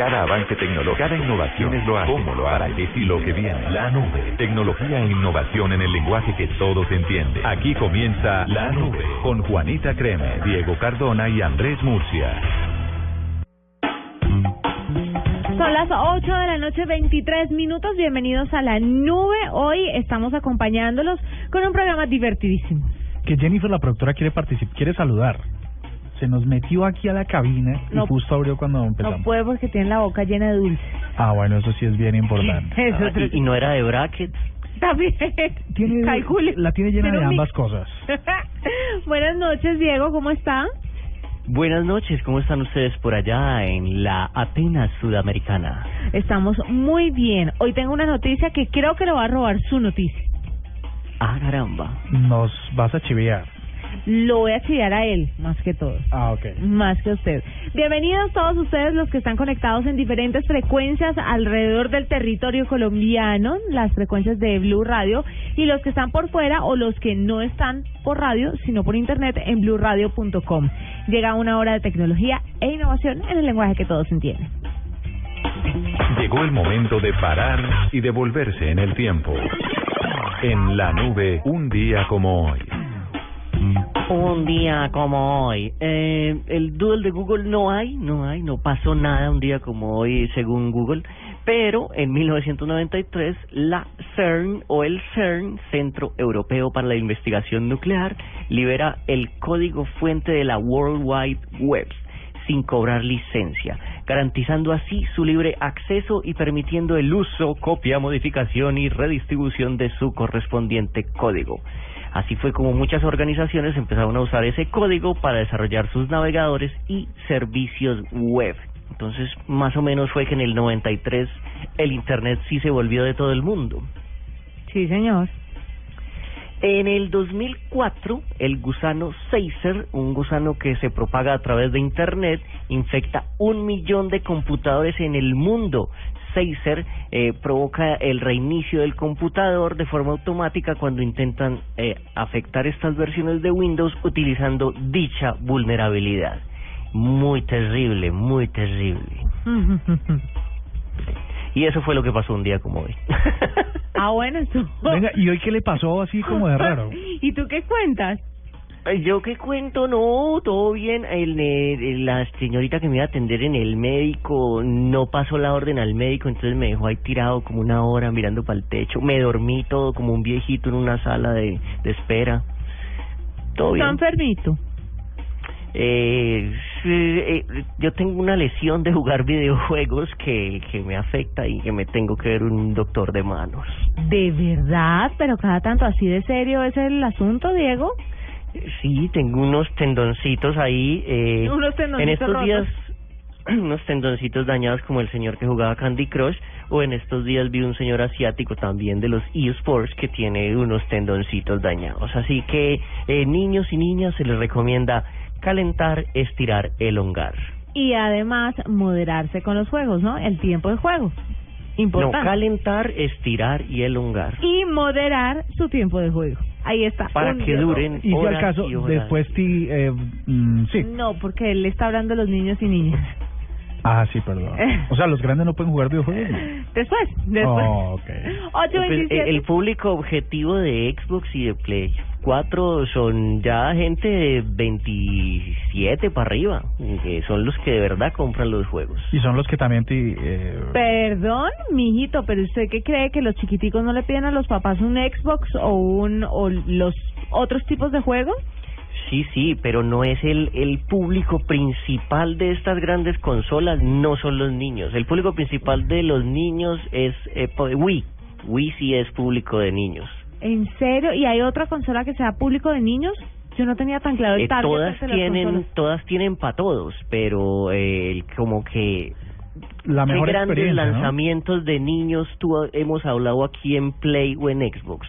Cada avance tecnológico, cada innovación es lo hace. ¿Cómo lo hará? ¿Qué y lo que viene? La nube. Tecnología e innovación en el lenguaje que todos entienden. Aquí comienza La Nube con Juanita Creme, Diego Cardona y Andrés Murcia. Son las 8 de la noche, 23 minutos. Bienvenidos a la nube. Hoy estamos acompañándolos con un programa divertidísimo. Que Jennifer, la productora, quiere participar, quiere saludar. Se nos metió aquí a la cabina No. y justo abrió cuando empezamos. No puede porque tiene la boca llena de dulce. Ah, bueno, eso sí es bien importante. Eso Ah, y, y no era de brackets. también. Tiene, Calcule. la tiene llena Tiene de ambas mix. cosas. Buenas noches, Diego. ¿Cómo está? Buenas noches, ¿cómo están ustedes por allá en la Atenas sudamericana? Estamos muy bien. Hoy tengo una noticia que creo que le va a robar su noticia. Ah, caramba. Nos vas a chivear. Lo voy a chillar a él, más que todo. Ah, ok. Más que usted. Bienvenidos todos ustedes los que están conectados en diferentes frecuencias alrededor del territorio colombiano, las frecuencias de Blue Radio, y los que están por fuera o los que no están por radio, sino por internet en blueradio.com. Llega una hora de tecnología e innovación en el lenguaje que todos entienden. Llegó el momento de parar y devolverse en el tiempo. En la nube, un día como hoy. Un día como hoy. Eh, el doodle de Google no hay, no hay, no pasó nada un día como hoy según Google. Pero en 1993 la CERN o el CERN, Centro Europeo para la Investigación Nuclear, libera el código fuente de la World Wide Web sin cobrar licencia, garantizando así su libre acceso y permitiendo el uso, copia, modificación y redistribución de su correspondiente código. Así fue como muchas organizaciones empezaron a usar ese código para desarrollar sus navegadores y servicios web. Entonces, más o menos fue que en el 93 el Internet sí se volvió de todo el mundo. Sí, señor. En el 2004, el gusano Seiser, un gusano que se propaga a través de Internet, infecta un millón de computadores en el mundo. Seiser eh, provoca el reinicio del computador de forma automática cuando intentan eh, afectar estas versiones de Windows utilizando dicha vulnerabilidad. Muy terrible, muy terrible. Y eso fue lo que pasó un día como hoy. ah, bueno, eso. Venga, ¿y hoy qué le pasó así como de raro? ¿Y tú qué cuentas? Yo qué cuento, no, todo bien. El, la señorita que me iba a atender en el médico no pasó la orden al médico, entonces me dejó ahí tirado como una hora mirando para el techo. Me dormí todo como un viejito en una sala de, de espera. Todo bien. enfermito. Eh, eh, yo tengo una lesión de jugar videojuegos que, que me afecta y que me tengo que ver un doctor de manos. ¿De verdad? ¿Pero cada tanto así de serio es el asunto, Diego? Sí, tengo unos tendoncitos ahí. Eh, Unos tendoncitos En estos rotos. días, unos tendoncitos dañados como el señor que jugaba Candy Crush. O en estos días vi un señor asiático también de los eSports que tiene unos tendoncitos dañados. Así que, eh, niños y niñas, se les recomienda calentar, estirar, elongar. Y además moderarse con los juegos, ¿no? El tiempo de juego. No, Importante. calentar, estirar y elongar. y moderar su tiempo de juego. Ahí está. Para que día. duren Y si al caso, después ti, eh, mm, sí. No, porque él está hablando de los niños y niñas. Ah, sí, perdón. O sea, los grandes no pueden jugar videojuegos. ¿no? Después, después. Oh, ok. Pues, 827. el, el público objetivo de Xbox y de Play 4 son ya gente de 27 para arriba, que son los que de verdad compran los juegos. Y son los que también ti, eh, Perdón, mijito, pero ¿usted qué cree que los chiquiticos no le piden a los papás un Xbox o un o los otros tipos de juegos? Sí, sí, pero no es el, el público principal de estas grandes consolas, no son los niños. El público principal de los niños es eh, Wii. Wii sí es público de niños. ¿En serio? ¿Y hay otra consola que sea público de niños? Yo no tenía tan claro el Eh, target todas de tienen todas tienen para todos, pero eh, el- como que la mejor qué grandes lanzamientos de niños tú hemos hablado aquí en Play o en Xbox.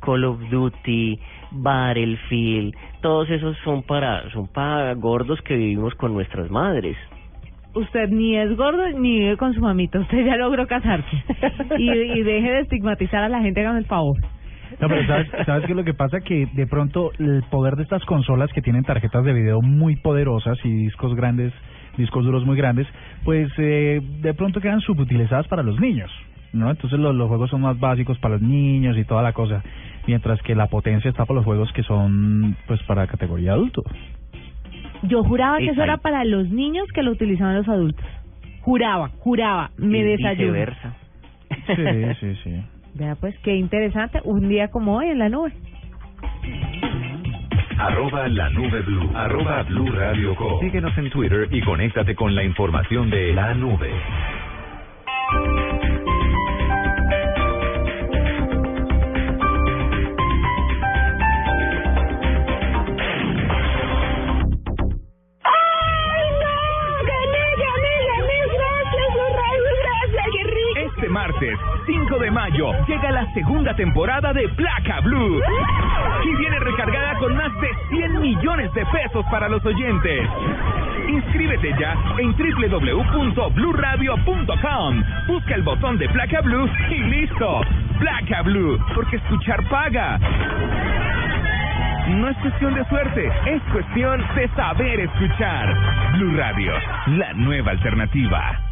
Call of Duty, Battlefield, todos esos son para son para gordos que vivimos con nuestras madres. Usted ni es gordo ni vive con su mamita. Usted ya logró casarse. y, y deje de estigmatizar a la gente, hágame el favor. No, pero ¿sabes, ¿sabes qué es lo que pasa? Que de pronto el poder de estas consolas que tienen tarjetas de video muy poderosas y discos grandes, discos duros muy grandes, pues eh, de pronto quedan subutilizadas para los niños, ¿no? Entonces los, los juegos son más básicos para los niños y toda la cosa, mientras que la potencia está para los juegos que son pues para categoría adulto. Yo juraba que eso era para los niños que lo utilizaban los adultos. Juraba, juraba, me Y desayuno. viceversa. Sí, sí, sí. Vea pues, qué interesante, un día como hoy en la nube. Arroba la nube blue. Arroba blue radio com. Síguenos en Twitter y conéctate con la información de la nube. Este martes, 5 de mayo, llega la segunda temporada de Placa Blue. Y viene recargada con más de 100 millones de pesos para los oyentes. Inscríbete ya en www.bluradio.com. Busca el botón de Placa Blue y listo. Placa Blue, porque escuchar paga. No es cuestión de suerte, es cuestión de saber escuchar. Blue Radio, la nueva alternativa.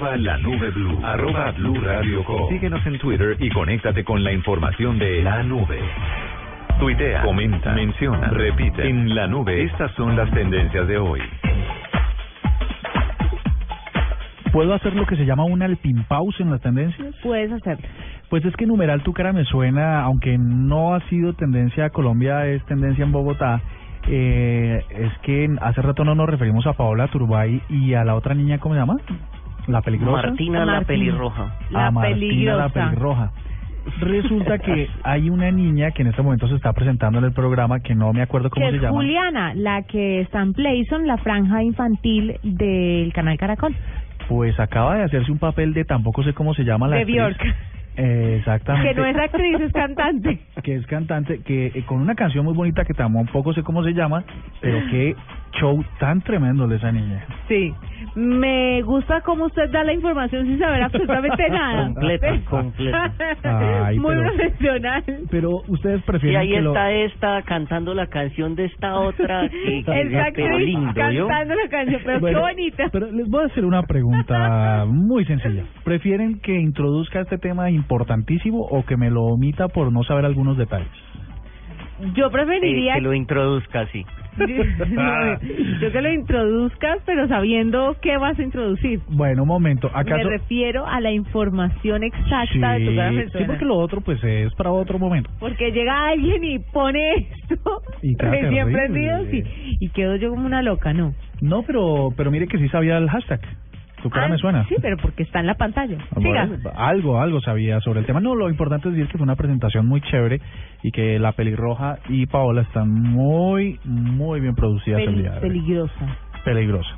Arroba la nube blue. Arroba blue radio com. Síguenos en Twitter y conéctate con la información de la nube. Tuitea, comenta, menciona, repite. En la nube, estas son las tendencias de hoy. ¿Puedo hacer lo que se llama un alpimpause en las tendencias? Puedes hacerlo. Pues es que numeral tu cara me suena, aunque no ha sido tendencia a Colombia, es tendencia en Bogotá. Eh, es que hace rato no nos referimos a Paola Turbay y a la otra niña, ¿cómo se llama? La peligrosa. Martina la pelirroja. La a Martina peligrosa. la pelirroja. Resulta que hay una niña que en este momento se está presentando en el programa que no me acuerdo cómo que se es llama. Juliana, la que está en Playson, la franja infantil del canal Caracol. Pues acaba de hacerse un papel de tampoco sé cómo se llama la De actriz. Bjork. Eh, exactamente. Que no es actriz, es cantante. que es cantante, que eh, con una canción muy bonita que tampoco sé cómo se llama, pero qué show tan tremendo de esa niña. Sí. Me gusta cómo usted da la información sin saber absolutamente nada. Completa, completa. Ay, Muy pero- profesional. Pero ustedes Y prefieren ahí que lo... está esta cantando la canción de esta otra que, pero actriz lindo, ¿yo? cantando la canción, pero Bueno, qué bonita. Pero les voy a hacer una pregunta muy sencilla. ¿Prefieren que introduzca este tema importantísimo o que me lo omita por no saber algunos detalles? Yo Eh, preferiría que lo introduzca así. No, yo que lo introduzcas, pero sabiendo qué vas a introducir. Bueno, un momento. Me ¿Acaso... refiero a la información exacta de tu cara sí, persona. sí, porque lo otro pues es para otro momento. Porque llega alguien y pone esto Y recién prendido y, y quedo yo como una loca, ¿no? No, pero pero mire que sí sabía el hashtag. Tu cara Ah, me suena. Sí, pero porque está en la pantalla. Ah, Siga. algo, algo sabía sobre el tema. No, lo importante es decir que fue una presentación muy chévere y que la pelirroja y Paola están muy, muy bien producidas el Peli- día de hoy. peligrosa. Peligrosa.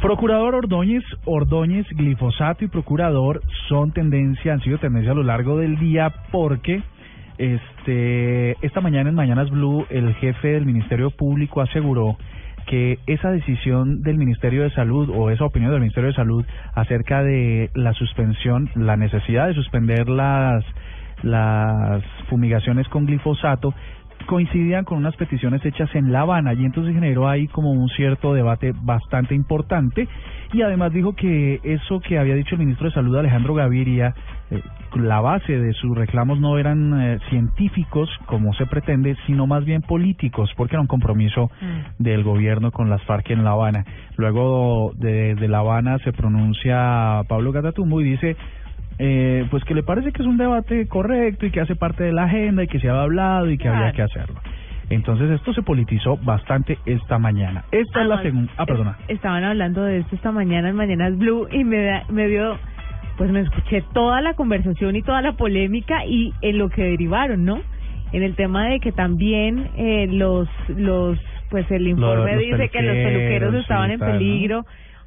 Procurador Ordóñez, Ordóñez, glifosato y procurador son tendencia, han sido tendencia a lo largo del día porque este esta mañana en Mañanas Blue el jefe del Ministerio Público aseguró que esa decisión del Ministerio de Salud o esa opinión del Ministerio de Salud acerca de la suspensión, la necesidad de suspender las las fumigaciones con glifosato coincidían con unas peticiones hechas en La Habana y entonces generó ahí como un cierto debate bastante importante y además dijo que eso que había dicho el ministro de Salud Alejandro Gaviria, eh, la base de sus reclamos no eran eh, científicos como se pretende, sino más bien políticos, porque era un compromiso del gobierno con las FARC en La Habana. Luego de, de La Habana se pronuncia Pablo Gatatumbo y dice eh, pues que le parece que es un debate correcto y que hace parte de la agenda y que se había hablado y que había que hacerlo. Entonces esto se politizó bastante esta mañana. Esta es la segunda... Ah, perdona. es- Estaban hablando de esto esta mañana en Mañanas Blue y me, da- me dio, pues me escuché toda la conversación y toda la polémica y en lo que derivaron, ¿no? En el tema de que también eh, los, los, pues el informe los dice que los peluqueros, estaban sí, en ¿no?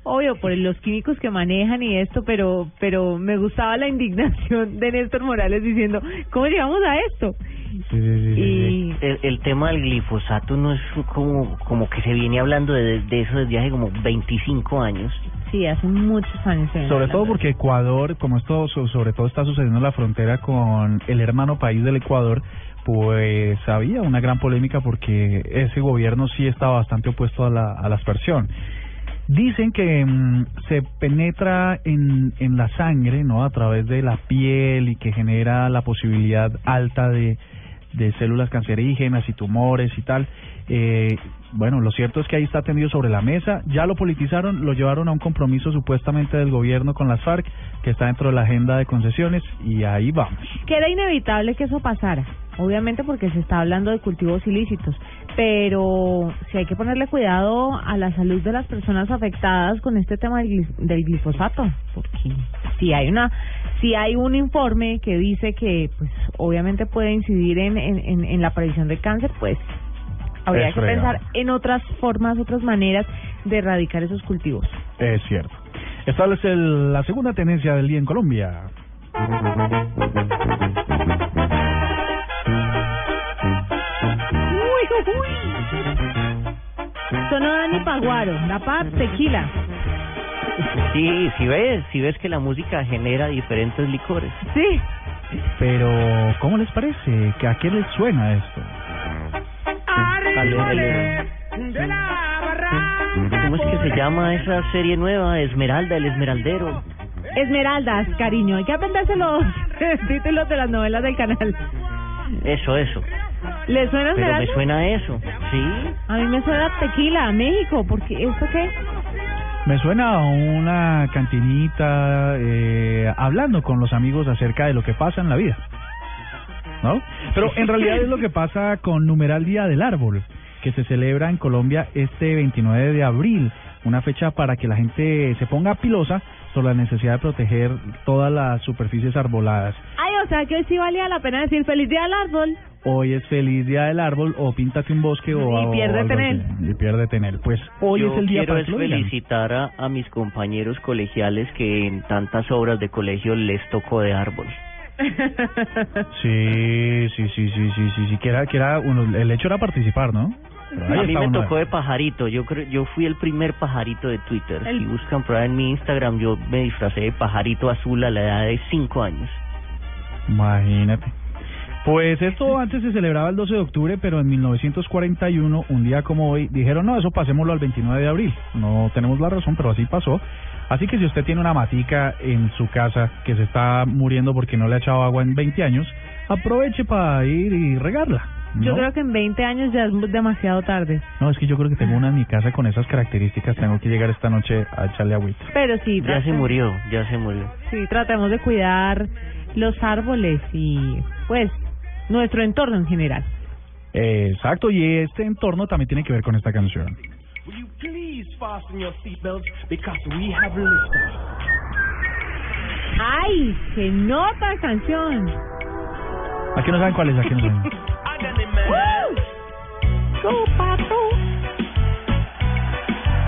Obvio, por los químicos que manejan y esto, pero pero me gustaba la indignación de Néstor Morales diciendo, ¿cómo llegamos a esto? Sí, sí, sí. Y El, el tema del glifosato no es como, como que se viene hablando de, de eso desde hace como 25 años. sí, hace muchos años. Sobre todo porque Ecuador, como esto so- sobre todo está sucediendo en la frontera con el hermano país del Ecuador, pues había una gran polémica porque ese gobierno sí estaba bastante opuesto a la, a la aspersión. Dicen que mm, se penetra en, en la sangre, ¿no? A través de la piel y que genera la posibilidad alta de, de células cancerígenas y tumores y tal. Eh, bueno, lo cierto es que ahí está tendido sobre la mesa. Ya lo politizaron, lo llevaron a un compromiso supuestamente del gobierno con las FARC, que está dentro de la agenda de concesiones, y ahí vamos. que era inevitable que eso pasara, obviamente porque se está hablando de cultivos ilícitos, pero si hay que ponerle cuidado a la salud de las personas afectadas con este tema del, glifosato, porque si hay una si hay un informe que dice que pues obviamente puede incidir en, en, en, la aparición del cáncer, pues habría Es que pensar en otras formas, otras maneras de erradicar esos cultivos. Es cierto. Esta es el- la segunda tendencia del día en Colombia. Eso no da ni paguaro, da pa' tequila. Sí, si ves, si ves que la música genera diferentes licores. Sí. Pero, ¿cómo les parece? ¿Que ¿A qué les suena esto? ¿Cómo es que se llama esa serie nueva? Esmeralda, el Esmeraldero. Esmeraldas, cariño. Hay que aprenderse los títulos de las novelas del canal. Eso, eso. ¿Le suena Pero me suena eso, ¿sí? A mí me suena tequila, México, porque ¿esto qué? Me suena a una cantinita eh, hablando con los amigos acerca de lo que pasa en la vida. ¿No? Pero en realidad es lo que pasa con Numeral Día del Árbol, que se celebra en Colombia este 29 de abril, una fecha para que la gente se ponga pilosa sobre la necesidad de proteger todas las superficies arboladas. Ay, o sea que hoy sí valía la pena decir feliz día al árbol. Hoy es feliz día del árbol o píntate un bosque o Y él. así. Y piérdete en él. Pues hoy Yo es el día quiero para es felicitar a, a mis compañeros colegiales que en tantas obras de colegio les tocó de árbol. Sí, sí, sí, sí, sí, sí, sí, que era, que era uno, el hecho era participar, ¿no? A mí me tocó de pajarito, yo creo, yo fui el primer pajarito de Twitter. El- Si buscan por en mi Instagram, yo me disfracé de pajarito azul a la edad de 5 años. Imagínate. Pues esto antes se celebraba el 12 de octubre, pero en 1941, un día como hoy, dijeron, no, eso pasémoslo al 29 de abril. No tenemos la razón, pero así pasó. Así que si usted tiene una matica en su casa que se está muriendo porque no le ha echado agua en 20 años, aproveche para ir y regarla. ¿no? Yo creo que en 20 años ya es demasiado tarde. No, es que yo creo que tengo una en mi casa con esas características. Tengo que llegar esta noche a echarle agüita. Pero sí, Ya se murió, ya se murió. Sí, tratemos de cuidar los árboles y pues nuestro entorno en general. Exacto, y este entorno también tiene que ver con esta canción. Will you please fasten your seatbelts because we have liftoff. ¡Ay! ¡Qué nota canción! Aquí no saben cuál es, aquí no saben. ¡Go, pato!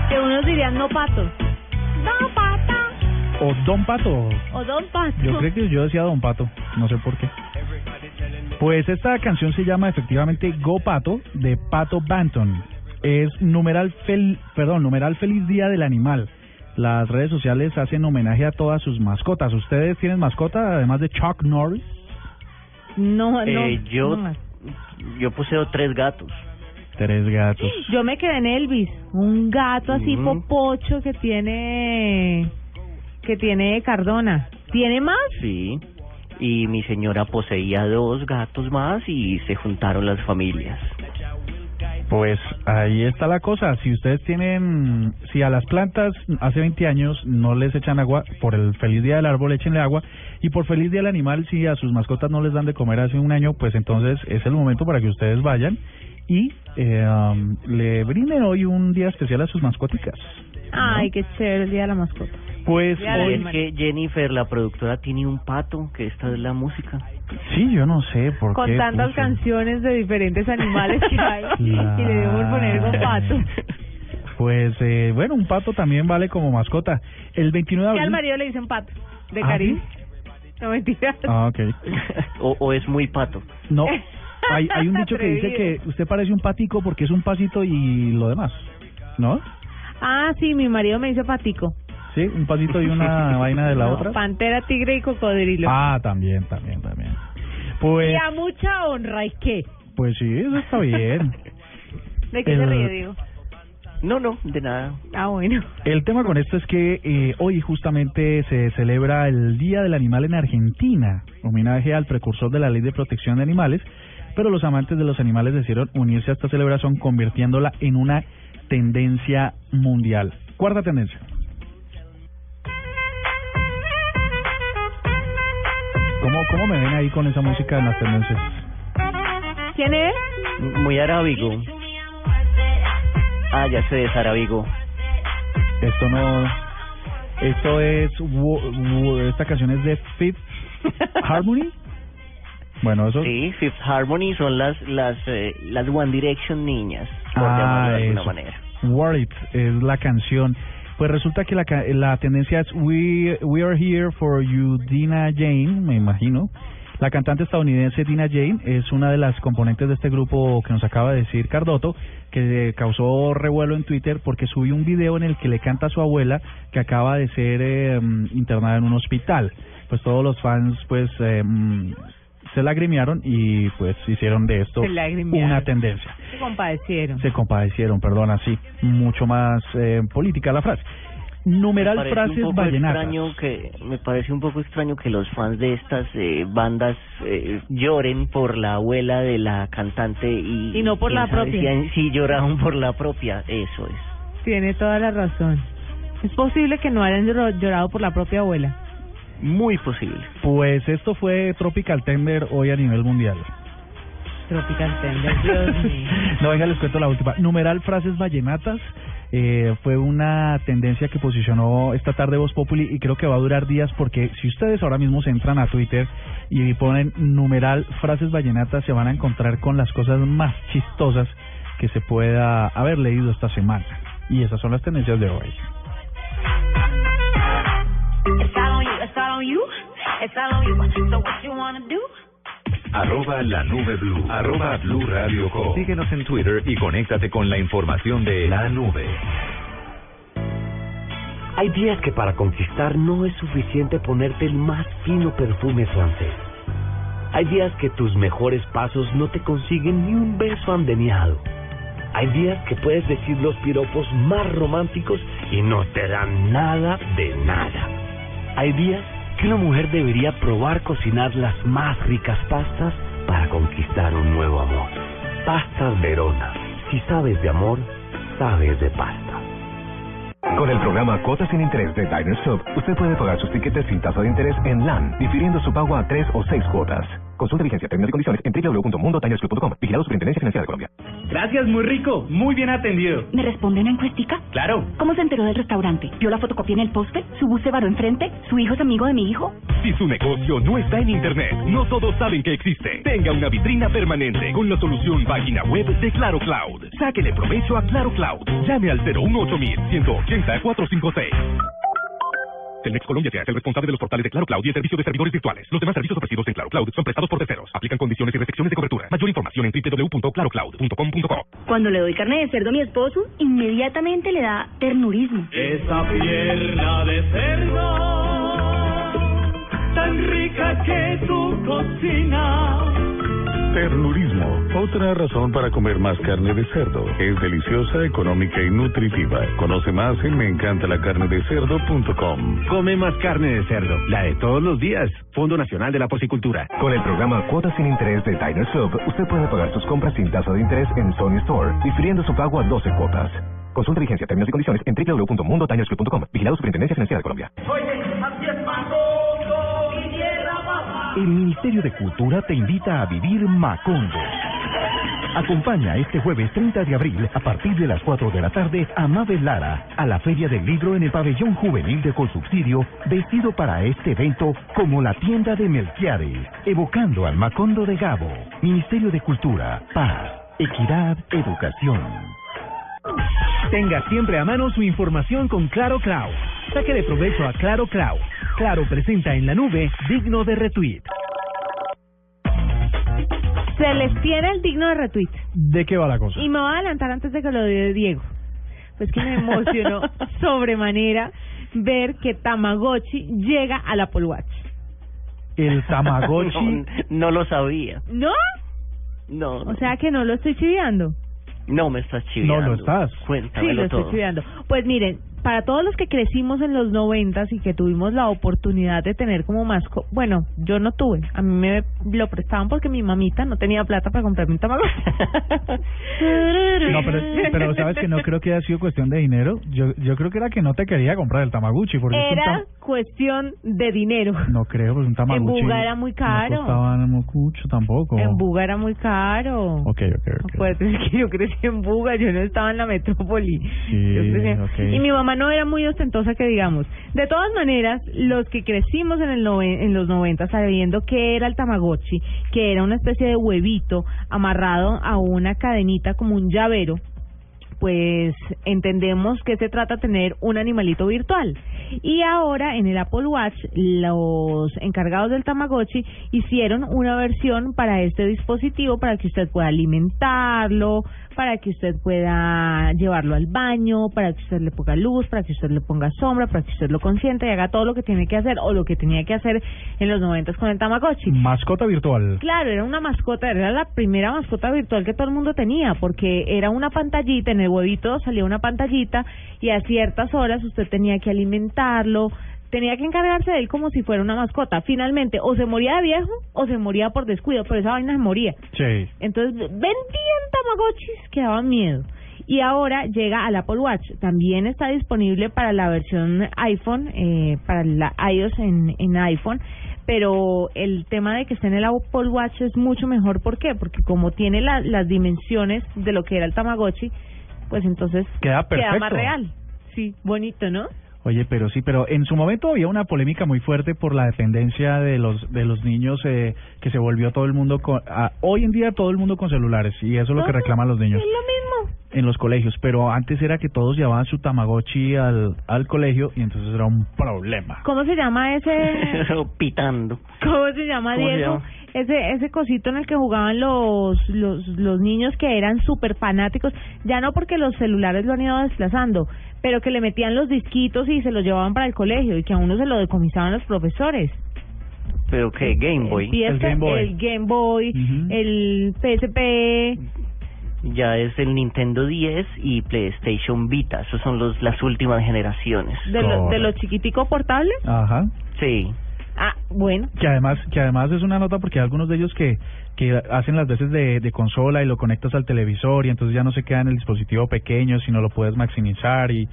Que unos dirían no pato. No pata. O Don Pato. O don pato. Yo creo que yo decía Don Pato, no sé por qué. Pues esta canción se llama efectivamente Go Pato de Pato Banton. Es numeral fel, perdón, numeral feliz día del animal. Las redes sociales hacen homenaje a todas sus mascotas. ¿Ustedes tienen mascota además de Chuck Norris? No, no. Eh, yo, no yo poseo tres gatos. Tres gatos. Yo me quedé en Elvis, un gato así popocho que tiene que tiene Cardona. ¿Tiene más? Sí. Y mi señora poseía dos gatos más y se juntaron las familias. Pues ahí está la cosa. Si ustedes tienen, si a las plantas hace 20 años no les echan agua, por el feliz día del árbol échenle agua. Y por feliz día del animal, si a sus mascotas no les dan de comer hace un año, pues entonces es el momento para que ustedes vayan y eh, um, le brinden hoy un día especial a sus mascóticas. Ay, qué chévere el día de la mascota. Pues Ya hoy, es que Jennifer, la productora, tiene un pato, que esta es la música. sí, yo no sé por Con qué. tantas puso. canciones de diferentes animales que hay La- y le debemos poner un pato. Pues eh, bueno, un pato también vale como mascota. El 29 de Que al abril. marido le dicen pato, de ¿Ah, cariño. No mentiras. Ah, ok. o, o es muy pato. No, hay, hay un dicho que dice que usted parece un patico porque es un pasito y lo demás, ¿no? Ah, sí, mi marido me dice patico. Sí, un pasito y una vaina de la No, otra. Pantera, tigre y cocodrilo. Ah, también, también, también. Pues, Y a mucha honra, ¿y qué? pues sí, eso está bien. ¿De qué se ríe, digo? No, no, de nada. Ah, bueno. El tema con esto es que eh, hoy justamente se celebra el Día del Animal en Argentina, homenaje al precursor de la Ley de Protección de Animales, pero los amantes de los animales decidieron unirse a esta celebración convirtiéndola en una tendencia mundial. Cuarta tendencia. ¿Cómo, ¿Cómo me ven ahí con esa música en las tendencias? ¿Quién es? Muy arábigo. Ah, ya sé, es arábigo. Esto no... Esto es... esta canción es de Fifth Harmony. Bueno, eso... Sí, Fifth Harmony son las las eh, las One Direction niñas, por Ah, llamarlo de alguna eso. manera. Worried es la canción. Pues resulta que la, la tendencia es We, we Are Here for You, Dina Jane, me imagino. La cantante estadounidense Dina Jane es una de las componentes de este grupo que nos acaba de decir Cardoto, que causó revuelo en Twitter porque subió un video en el que le canta a su abuela que acaba de ser mm, internada en un hospital. Pues todos los fans pues eh, se lagrimearon y pues hicieron de esto una tendencia Se compadecieron. se compadecieron, perdón, así, mucho más eh, política la frase. Numeral Me frases un poco vallenatas. extraño que me parece un poco extraño que los fans de estas eh, bandas eh, lloren por la abuela de la cantante y Y no por la propia. si- Sí, lloraron por la propia, eso es. Tiene toda la razón. Es posible que no hayan llor- llorado por la propia abuela. Muy posible. Pues esto fue Tropical Tender hoy a nivel mundial. Tropical Tender, Dios mío. no, venga, les cuento la última. Numeral frases vallenatas. Eh, fue una tendencia que posicionó esta tarde Voz Populi y creo que va a durar días porque si ustedes ahora mismo se entran a Twitter y ponen numeral frases vallenatas se van a encontrar con las cosas más chistosas que se pueda haber leído esta semana. Y esas son las tendencias de hoy. It's all on you, it's all on you, it's all on you. So what you wanna do? Arroba la nube blue. Arroba blue radio com. Síguenos en Twitter y conéctate con la información de la nube. Hay días que para conquistar no es suficiente ponerte el más fino perfume francés. Hay días que tus mejores pasos no te consiguen ni un beso andeniado. Hay días que puedes decir los piropos más románticos y no te dan nada de nada. Hay días que una mujer debería probar cocinar las más ricas pastas para conquistar un nuevo amor. Pastas Verona. Si sabes de amor, sabes de pasta. Con el programa Cuotas sin Interés de Diners Club, usted puede pagar sus tiquetes sin tasa de interés en LAN, difiriendo su pago a tres o seis cuotas. Consulta vigencia, términos y condiciones en www.mundotinersclub.com. Vigilado Superintendencia Financiera de Colombia. Gracias, muy rico. Muy bien atendido. ¿Me responde una encuestica? Claro. ¿Cómo se enteró del restaurante? ¿Vio la fotocopia en el póster? ¿Su bus se varó enfrente? ¿Su hijo es amigo de mi hijo? Si su negocio no está en Internet, no todos saben que existe. Tenga una vitrina permanente con la solución página web de Claro Cloud. Sáquele provecho a Claro Cloud. Llame al 018 180 456. Telmex Colombia se hace el responsable de los portales de Claro Cloud y el servicio de servidores virtuales. Los demás servicios ofrecidos en Claro Cloud son prestados por terceros. Aplican condiciones y restricciones de cobertura. Mayor información en www.clarocloud.com.co. Cuando le doy carne de cerdo a mi esposo, inmediatamente le da ternurismo. Esa pierna de cerdo, tan rica que tu cocina. Ternurismo, otra razón para comer más carne de cerdo. Es deliciosa, económica y nutritiva. Conoce más en meencantalacarnedecerdo.com. Come más carne de cerdo, la de todos los días. Fondo Nacional de la Porcicultura. Con el programa Cuotas sin Interés de Diners Club, usted puede pagar sus compras sin tasa de interés en Sony Store, difiriendo su pago a 12 cuotas. Consulta vigencia, términos y condiciones en www.mundotinersclub.com. Vigilado Superintendencia Financiera de Colombia. El Ministerio de Cultura te invita a vivir Macondo. Acompaña este jueves 30 de abril a partir de las 4 de la tarde a Mabel Lara a la Feria del Libro en el Pabellón Juvenil de Colsubsidio, vestido para este evento como la tienda de Melquiades, evocando al Macondo de Gabo. Ministerio de Cultura, Paz, Equidad, Educación. Tenga siempre a mano su información con Claro Cloud. Saque de provecho a Claro Cloud. Claro presenta en la nube digno de retweet. Se les tiene el digno de retweet. ¿De qué va la cosa? Y me voy a adelantar antes de que lo dé Diego. Pues que me emocionó sobremanera ver que Tamagotchi llega al Apple Watch. El Tamagotchi. no, no lo sabía. ¿No? No. O sea que no lo estoy chiviando. No me estás chiviando. No lo estás. Cuéntamelo Sí, lo todo. estoy chiviando. Pues miren, para todos los que crecimos en los noventas y que tuvimos la oportunidad de tener como mascota, bueno, yo no tuve, a mí me lo prestaban porque mi mamita no tenía plata para comprarme un tamagotchi. No, pero, pero sabes que no creo que haya sido cuestión de dinero. Yo, yo creo que era que no te quería comprar el Tamaguchi. Porque Era tam- cuestión de dinero. No creo, pues un Tamaguchi. En Buga era muy caro. No costaban mucho tampoco. En Buga era muy caro. Ok, ok, ok. Pues es que yo crecí en Buga, yo no estaba en la metrópoli. Sí, Yo crecí- ok. Y mi mamá no era muy ostentosa que digamos. De todas maneras, los que crecimos en el nove- en los 90 sabiendo que era el Tamagotchi, que era una especie de huevito amarrado a una cadenita como un llavero, pues entendemos que se trata de tener un animalito virtual. Y ahora en el Apple Watch, los encargados del Tamagotchi hicieron una versión para este dispositivo para que usted pueda alimentarlo, para que usted pueda llevarlo al baño, para que usted le ponga luz, para que usted le ponga sombra, para que usted lo consienta y haga todo lo que tiene que hacer o lo que tenía que hacer en los momentos con el Tamagotchi. Mascota virtual. Claro, era una mascota, era la primera mascota virtual que todo el mundo tenía, porque era una pantallita, en el huevito salía una pantallita y a ciertas horas usted tenía que alimentarlo, tenía que encargarse de él como si fuera una mascota. Finalmente, o se moría de viejo o se moría por descuido, pero esa vaina se moría. Sí. Entonces, vendían Tamagotchis que daban miedo. Y ahora llega al Apple Watch. También está disponible para la versión iPhone, eh, para la iOS en, en iPhone. Pero el tema de que esté en el Apple Watch es mucho mejor. ¿Por qué? Porque como tiene la- las dimensiones de lo que era el Tamagotchi, pues entonces Queda perfecto. más real. Sí, bonito, ¿no? Oye, pero sí, pero en su momento había una polémica muy fuerte por la dependencia de los de los niños eh, que se volvió todo el mundo con ah, hoy en día todo el mundo con celulares y eso es lo que Ajá, reclaman los niños Es lo mismo. en los colegios, pero antes era que todos llevaban su Tamagotchi al al colegio y entonces era un problema. ¿Cómo se llama ese? Pitando. ¿Cómo se llama, ¿Cómo se Diego? llama? Ese ese cosito en el que jugaban los los los niños que eran súper fanáticos, ya no porque los celulares lo han ido desplazando, pero que le metían los disquitos y se los llevaban para el colegio y que a uno se lo decomisaban los profesores. Pero que Game Boy. El, PS, el Game Boy, el PSP, Ya es el Nintendo 10 y PlayStation Vita. Esos son los las últimas generaciones. de, lo- de los chiquiticos portables. Ajá. Sí. Ah, bueno. Que además que además es una nota porque hay algunos de ellos que que hacen las veces de, de consola y lo conectas al televisor y entonces ya no se queda en el dispositivo pequeño, sino lo puedes maximizar y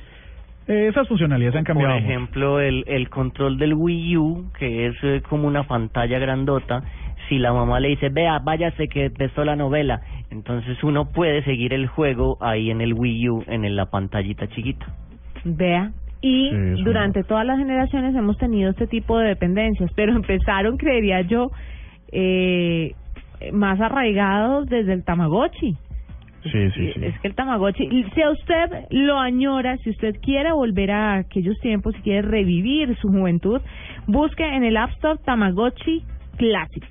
eh, esas funcionalidades han cambiado Por ejemplo, el, el control del Wii U, que es eh, como una pantalla grandota, si la mamá le dice, vea, váyase que empezó la novela, entonces uno puede seguir el juego ahí en el Wii U, en la pantallita chiquita. Vea. Y Sí, durante todas las generaciones hemos tenido este tipo de dependencias, pero empezaron, creería yo, eh, más arraigados desde el Tamagotchi. Sí, sí, sí. Es que el Tamagotchi, si a usted lo añora, si usted quiere volver a aquellos tiempos, si quiere revivir su juventud, busque en el App Store Tamagotchi Classic.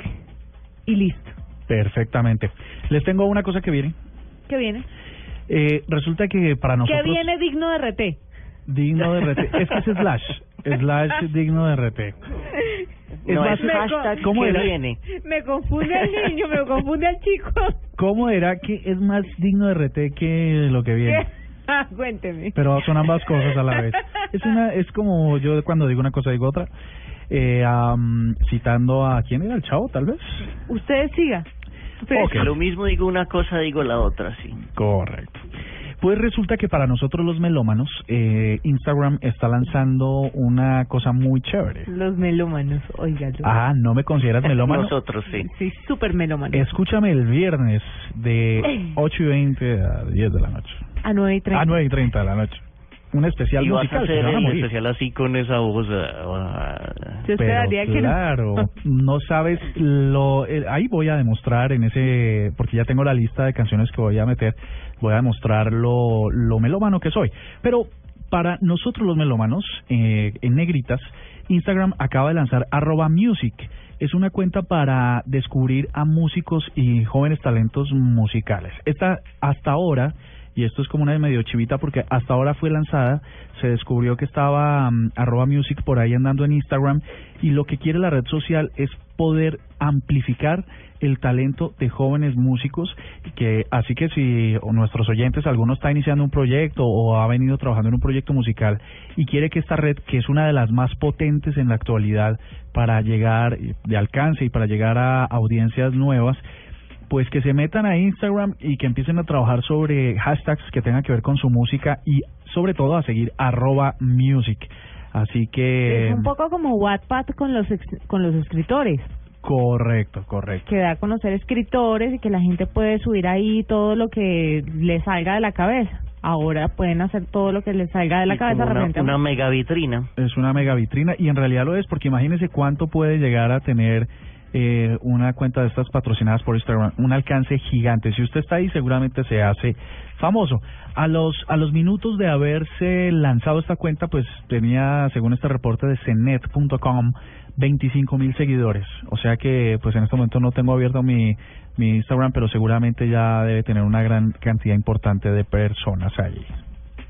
Y listo. Perfectamente. Les tengo una cosa que viene. ¿Qué viene? Eh, resulta que para nosotros ¿Qué viene digno de RT? digno de RT. Es que es slash. Slash digno de RT. Es No, más, es hashtag ¿cómo que era? viene. Me confunde el niño, me confunde el chico. ¿Cómo era que es más digno de RT que lo que viene? Ah, Cuénteme. Pero son ambas cosas a la vez. Es una, es como yo cuando digo una cosa digo otra. Eh, am, citando a quién era el chavo, tal vez. Usted siga. Lo mismo digo una cosa, digo la otra, sí. Correcto. Pues resulta que para nosotros los melómanos, eh, Instagram está lanzando una cosa muy chévere. Los melómanos, oígalo. Ah, ¿no me consideras melómano? Nosotros sí. Sí, súper melómano. Escúchame el viernes de 8 y 20 a 10 de la noche. A 9 y 30. A 9 y 30 de la noche. Un especial y vas a musical. que hacer a el especial así con esa voz. ah, Yo esperaría Pero que no. claro, no sabes lo eh, ahí voy a demostrar en ese porque ya tengo la lista de canciones que voy a meter, voy a demostrar lo lo melómano que soy. Pero para nosotros los melómanos eh, en negritas, Instagram acaba de lanzar arroba music. Es una cuenta para descubrir a músicos y jóvenes talentos musicales. Esta hasta ahora y esto es como una medio chivita porque hasta ahora fue lanzada, se descubrió que estaba mm, arroba music por ahí andando en Instagram y lo que quiere la red social es poder amplificar el talento de jóvenes músicos que así que si nuestros oyentes alguno está iniciando un proyecto o ha venido trabajando en un proyecto musical y quiere que esta red que es una de las más potentes en la actualidad para llegar de alcance y para llegar a audiencias nuevas pues que se metan a Instagram y que empiecen a trabajar sobre hashtags que tengan que ver con su música y sobre todo a seguir arroba music. Así que... Es un poco como Wattpad con los ex- con los escritores, Correcto, correcto. que da a conocer escritores y que la gente puede subir ahí todo lo que le salga de la cabeza. Ahora pueden hacer todo lo que les salga de la y cabeza una, una mega vitrina. Es una mega vitrina y en realidad lo es porque imagínense cuánto puede llegar a tener eh, una cuenta de estas patrocinadas por Instagram, un alcance gigante. Si usted está ahí seguramente se hace famoso. A los a los minutos de haberse lanzado esta cuenta, pues tenía, según este reporte de cenet.com, 25 mil seguidores. O sea que, pues en este momento no tengo abierto mi mi Instagram, pero seguramente ya debe tener una gran cantidad importante de personas ahí.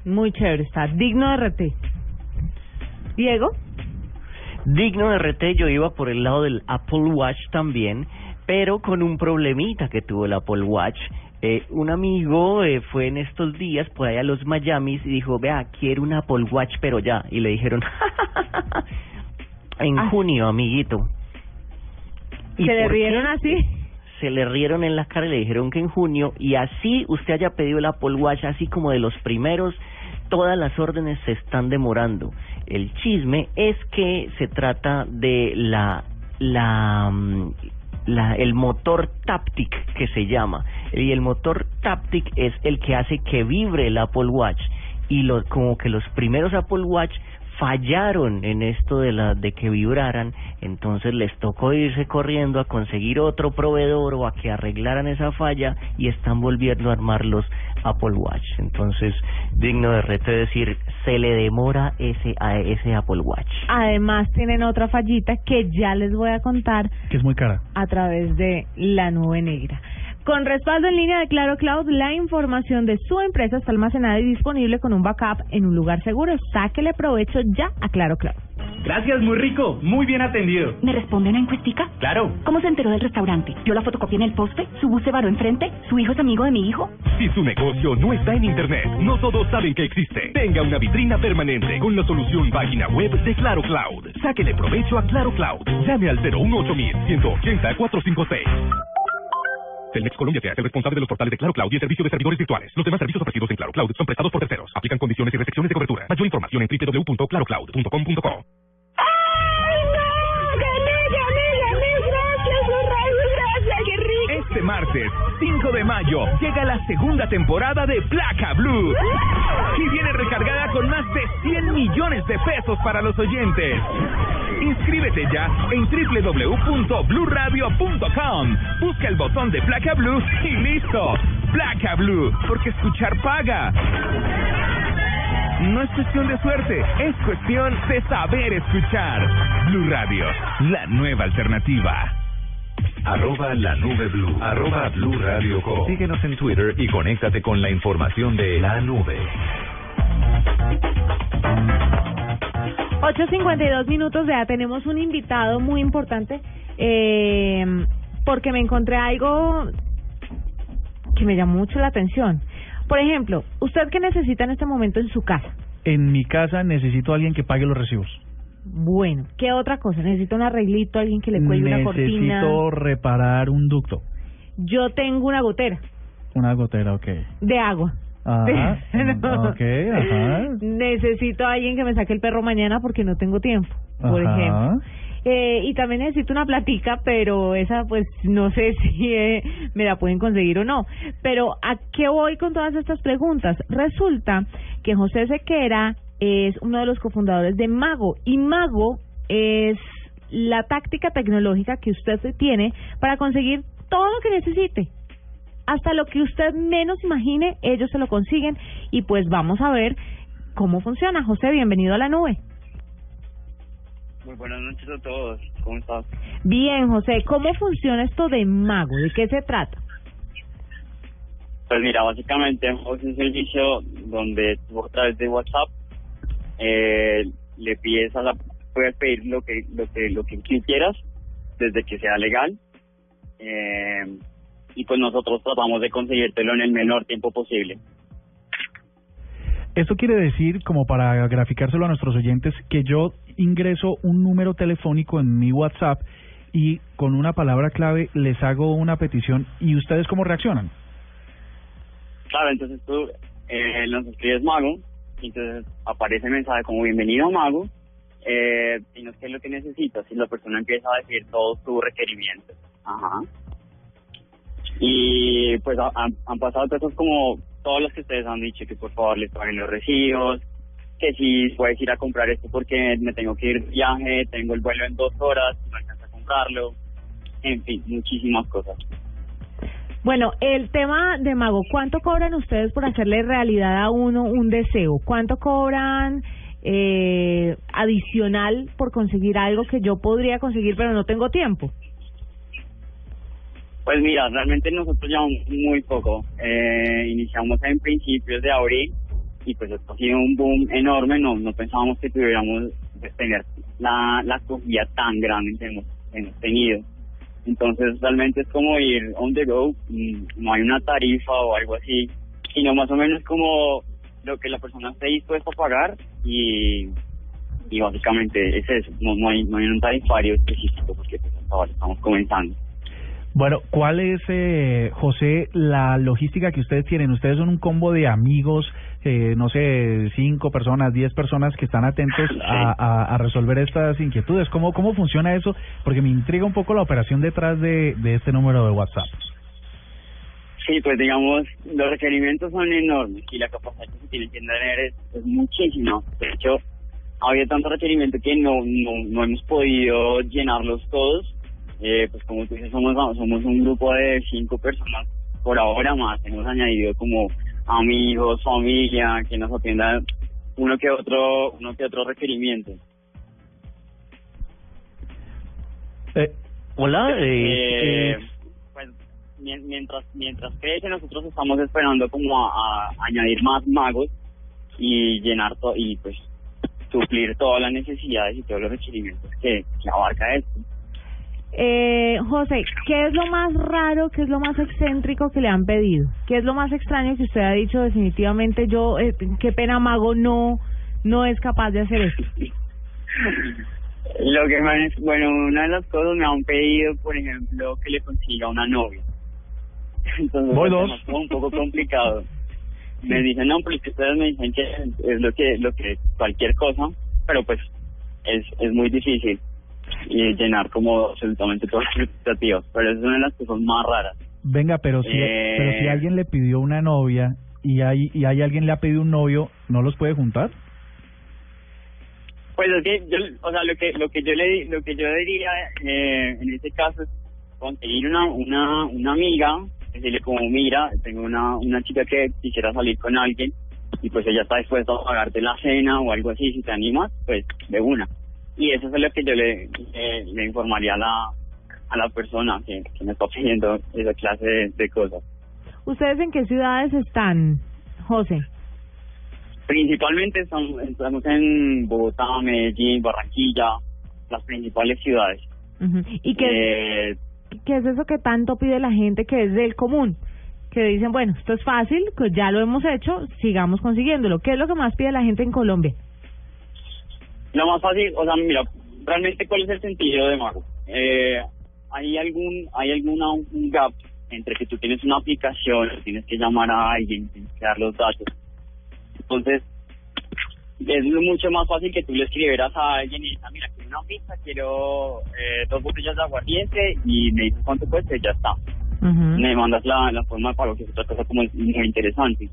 Muy chévere, está digno de RT. Diego, Digno de RT, yo iba por el lado del Apple Watch también, pero con un problemita que tuvo el Apple Watch. Eh, un amigo eh, fue en estos días por allá a los Miamis y dijo, vea, quiero un Apple Watch, pero ya. Y le dijeron, en Ah. junio, amiguito. ¿Y ¿se le rieron así? se le rieron en la cara y le dijeron que en junio y así usted haya pedido el Apple Watch así como de los primeros todas las órdenes se están demorando el chisme es que se trata de la la mm, la, el motor Taptic que se llama. Y el motor Taptic es el que hace que vibre el Apple Watch. Y lo, como que los primeros Apple Watch fallaron en esto de la de que vibraran, entonces les tocó irse corriendo a conseguir otro proveedor o a que arreglaran esa falla y están volviendo a armar los Apple Watch. Entonces, digno de reto decir, se le demora ese a ese Apple Watch. Además tienen otra fallita que ya les voy a contar Que es muy cara. a través de la nube negra. Con respaldo en línea de Claro Cloud, la información de su empresa está almacenada y disponible con un backup en un lugar seguro. Sáquele provecho ya a Claro Cloud. Gracias, muy rico, muy bien atendido. ¿Me responde una encuestica? Claro. ¿Cómo se enteró del restaurante? ¿Vio la fotocopia en el poste? ¿Su bus se varó enfrente? ¿Su hijo es amigo de mi hijo? Si su negocio no está en Internet, no todos saben que existe. Tenga una vitrina permanente con la solución página web de Claro Cloud. Sáquele provecho a Claro Cloud. Llame al 018 180 456. Telmex Colombia te hace el responsable de los portales de Claro Cloud y el servicio de servidores virtuales. Los demás servicios ofrecidos en Claro Cloud son prestados por terceros. Aplican condiciones y restricciones de cobertura. Mayor información en www.clarocloud.com.co. Este martes, 5 de mayo, llega la segunda temporada de Placa Blue. Y viene recargada con más de 100 millones de pesos para los oyentes. Inscríbete ya en www.bluradio.com. Busca el botón de Placa Blue y listo. Placa Blue, porque escuchar paga. No es cuestión de suerte, es cuestión de saber escuchar. Blue Radio, la nueva alternativa. Arroba la nube blue. Arroba blue radio com. Síguenos en Twitter y conéctate con la información de la nube. 8.52 minutos, ya tenemos un invitado muy importante eh, porque me encontré algo que me llamó mucho la atención. Por ejemplo, ¿usted qué necesita en este momento en su casa? En mi casa necesito a alguien que pague los recibos. Bueno, ¿qué otra cosa? Necesito un arreglito, alguien que le cuelgue una cortina. Necesito reparar un ducto. Yo tengo una gotera Una gotera, ok. de agua. Ajá. No. Ok, ajá. Necesito a alguien que me saque el perro mañana porque no tengo tiempo, por Ajá. ejemplo. Eh, y también necesito una platica, pero esa pues no sé si eh, me la pueden conseguir o no. Pero ¿a qué voy con todas estas preguntas? Resulta que José Sequera es uno de los cofundadores de Mago y Mago es la táctica tecnológica que usted tiene para conseguir todo lo que necesite. Hasta lo que usted menos imagine, ellos se lo consiguen y pues vamos a ver cómo funciona. José, bienvenido a la nube. Muy buenas noches a todos. ¿Cómo estás? Bien, José, ¿cómo funciona esto de Mago? ¿De qué se trata? Pues mira, básicamente es un servicio donde tú a través de WhatsApp eh, le pides a la puedes pedir lo que lo que lo que quieras desde que sea legal eh, y pues nosotros tratamos de conseguírtelo en el menor tiempo posible. Esto quiere decir, como para graficárselo a nuestros oyentes, que yo ingreso un número telefónico en mi WhatsApp y con una palabra clave les hago una petición y ustedes cómo reaccionan. Claro, entonces tú eh, nos escribes Mago, y entonces aparece el mensaje como bienvenido Mago, eh, dinos qué es lo que necesitas y la persona empieza a decir todos tus requerimientos. Ajá. Y pues ha- han, han pasado cosas como todos los que ustedes han dicho, que por favor les paguen los recibos, que si puedes ir a comprar esto porque me tengo que ir de viaje, tengo el vuelo en dos horas, no alcanza a comprarlo, en fin, muchísimas cosas. Bueno, el tema de Mago, ¿cuánto cobran ustedes por hacerle realidad a uno un deseo? ¿Cuánto cobran eh, adicional por conseguir algo que yo podría conseguir pero no tengo tiempo? Pues mira, realmente nosotros llevamos muy poco. Eh, iniciamos en principios de abril y pues esto ha sido un boom enorme. No, pensábamos que tuviéramos pues, tener la, la acogida tan grande que hemos, tenido. Entonces realmente es como ir on the go, mm, no hay una tarifa o algo así, sino más o menos como lo que la persona esté dispuesta a pagar y, y básicamente es eso, no, no, hay, no hay un tarifario específico porque pues ahora estamos comenzando. Bueno, ¿cuál es, eh, José, la logística que ustedes tienen? Ustedes son un combo de amigos, eh, no sé, cinco personas, diez personas que están atentos a, a, a resolver estas inquietudes. ¿Cómo, ¿Cómo funciona eso? Porque me intriga un poco la operación detrás de, de este número de WhatsApp. Sí, pues digamos, los requerimientos son enormes y la capacidad que se tiene que tener es, es muchísima. De hecho, había tanto requerimiento que no, no, no hemos podido llenarlos todos. Eh, pues como tú dices, somos, somos un grupo de cinco personas por ahora más. Hemos añadido como amigos, familia, que nos atiendan uno que otro, uno que otro requerimiento. Eh, Hola, Eh, eh, pues mien- mientras mientras crece nosotros estamos esperando como a, a añadir más magos y llenar todo y pues suplir todas las necesidades y todos los requerimientos que, que abarca esto. Eh, José, ¿qué es lo más raro, qué es lo más excéntrico que le han pedido? ¿Qué es lo más extraño que usted ha dicho definitivamente yo, eh, qué pena Mago no, no es capaz de hacer esto? Lo que me han- bueno, una de las cosas me han pedido, por ejemplo, que le consiga una novia. Entonces, Voy es un poco complicado. Me dicen, no, pero es que ustedes me dicen que es lo que, lo que cualquier cosa, pero pues es, es muy difícil y llenar como absolutamente todas las expectativas. Pero es una de las cosas más raras. Venga, pero si, Eh. pero si alguien le pidió una novia y hay, y hay alguien le ha pedido un novio, ¿no los puede juntar? Pues es que yo, o sea, lo que lo que yo le lo que yo diría eh, en este caso es conseguir una una una amiga, decirle como mira, tengo una una chica que quisiera salir con alguien y pues ella está dispuesta a pagarte la cena o algo así, si te animas, pues de una. Y eso es lo que yo le le, le informaría a la a la persona que, que me está pidiendo esa clase de, de cosas. ¿Ustedes en qué ciudades están, José? Principalmente estamos, estamos en Bogotá, Medellín, Barranquilla, las principales ciudades. ¿Y qué, Eh, qué es eso que tanto pide la gente que es del común? Que dicen, bueno, esto es fácil, pues ya lo hemos hecho, sigamos consiguiéndolo. ¿Qué es lo que más pide la gente en Colombia? Lo más fácil, o sea, mira, realmente cuál es el sentido de Mago. Eh, hay algún, hay alguna un gap entre que tú tienes una aplicación, tienes que llamar a alguien, tienes que dar los datos. Entonces, es mucho más fácil que tú le escribieras a alguien y digas, mira, quiero una pizza, quiero eh, dos botellas de aguardiente y me dices cuánto cuesta y ya está. Me mandas la, la forma de pago, que es otra cosa como muy interesante.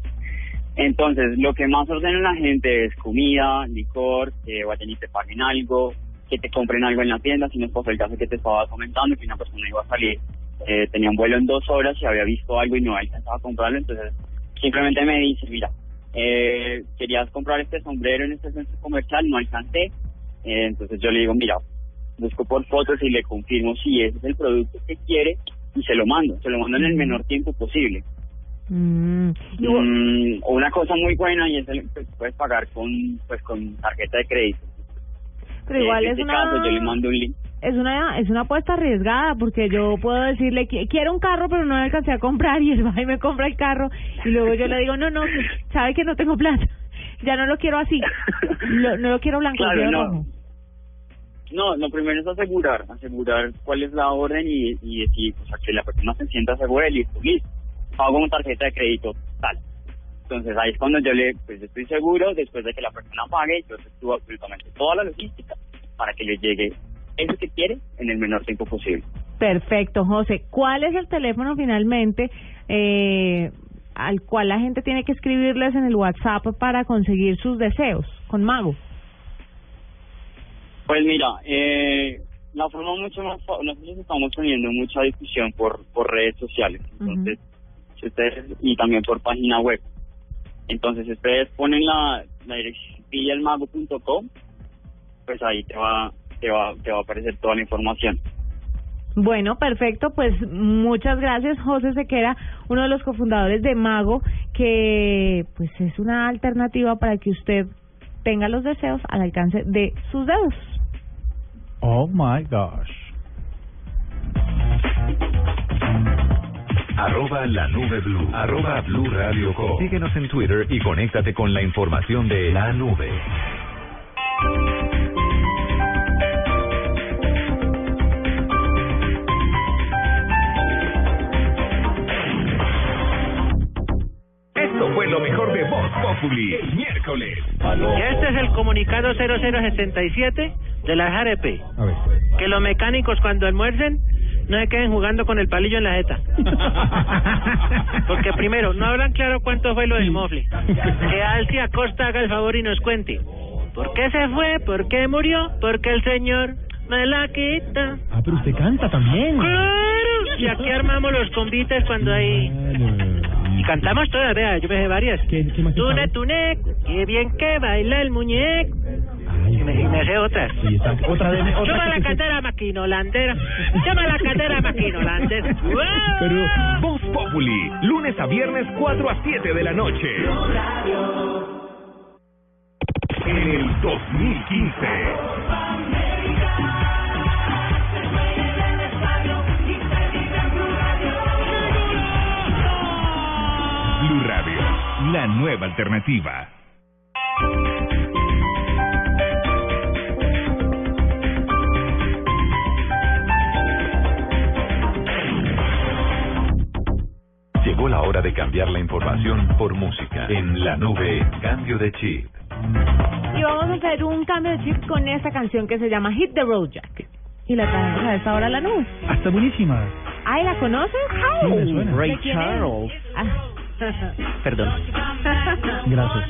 Entonces, lo que más ordena la gente es comida, licor, que vayan y te paguen algo, que te compren algo en la tienda, si no es el caso que te estaba comentando, que una persona iba a salir, eh, tenía un vuelo en dos horas y había visto algo y no alcanzaba a comprarlo, entonces simplemente me dice, mira, eh, querías comprar este sombrero en este centro comercial, no alcancé, eh, entonces yo le digo, mira, busco por fotos y le confirmo si ese es el producto que quiere y se lo mando, se lo mando en el menor tiempo posible. Mm. Mm, una cosa muy buena y es el que puedes pagar con pues con tarjeta de crédito. Pero Eh, igual en es este una caso yo le mando un link. es una es una apuesta arriesgada porque yo puedo decirle que quiero un carro pero no le alcancé a comprar y él va y me compra el carro y luego yo le digo no no sabe que no tengo plata ya no lo quiero así lo, no lo quiero blanco Claro, quiero no. rojo No, lo primero es asegurar, asegurar cuál es la orden y, y decir, o sea, que la persona se sienta segura y listo, listo, pago con tarjeta de crédito, tal. Entonces ahí es cuando yo le, pues yo estoy seguro, después de que la persona pague, yo efectúo absolutamente toda la logística para que le llegue eso que quiere en el menor tiempo posible. perfecto José cuál es el teléfono finalmente eh, al cual la gente tiene que escribirles en el WhatsApp para conseguir sus deseos con Mago Pues mira, eh, la forma mucho más, nosotros estamos teniendo mucha discusión por, por redes sociales, entonces, si ustedes, y también por página web. Entonces, si ustedes ponen la, la dirección pillalmago.com, pues ahí te va, te va, te va a aparecer toda la información. Bueno, perfecto. Pues muchas gracias, José Sequera, uno de los cofundadores de Mago, que pues es una alternativa para que usted tenga los deseos al alcance de sus dedos. Oh my gosh. Arroba la nube blue. Arroba blue radio com. Síguenos en Twitter y conéctate con la información de la nube. Esto fue lo mejor de Voz Populi, el miércoles. Y este es el comunicado 0067 de la ver. Que los mecánicos cuando almuercen no se queden jugando con el palillo en la jeta. Porque primero, no hablan claro cuánto fue lo del mofle. Que Alci Acosta haga el favor y nos cuente. ¿Por qué se fue? ¿Por qué murió? Porque el señor me la quita. Ah, pero usted canta también. ¡Claro! Y aquí armamos los convites cuando hay... Y cantamos todas, vea, yo me sé varias. ¿Qué, qué más Tune, tune, qué bien que baila el muñeco. Y me, y me sé otras. Sí, está- otra de otra Llama la se- cadera maquinolandera. Llama la cadera maquinolandera. Pero Voz Populi, lunes a viernes 4 a 7 de la noche. En el 2015. Blue Radio, la nueva alternativa. Llegó la hora de cambiar la información por música. En la nube, cambio de chip. Y vamos a hacer un cambio de chip con esta canción que se llama Hit the Road Jack. Y la traemos a esta hora a la nube. Está buenísima. Ay, ¿la conoces? Sí, me suena. Ray. Charles. Ah. Perdón. Gracias.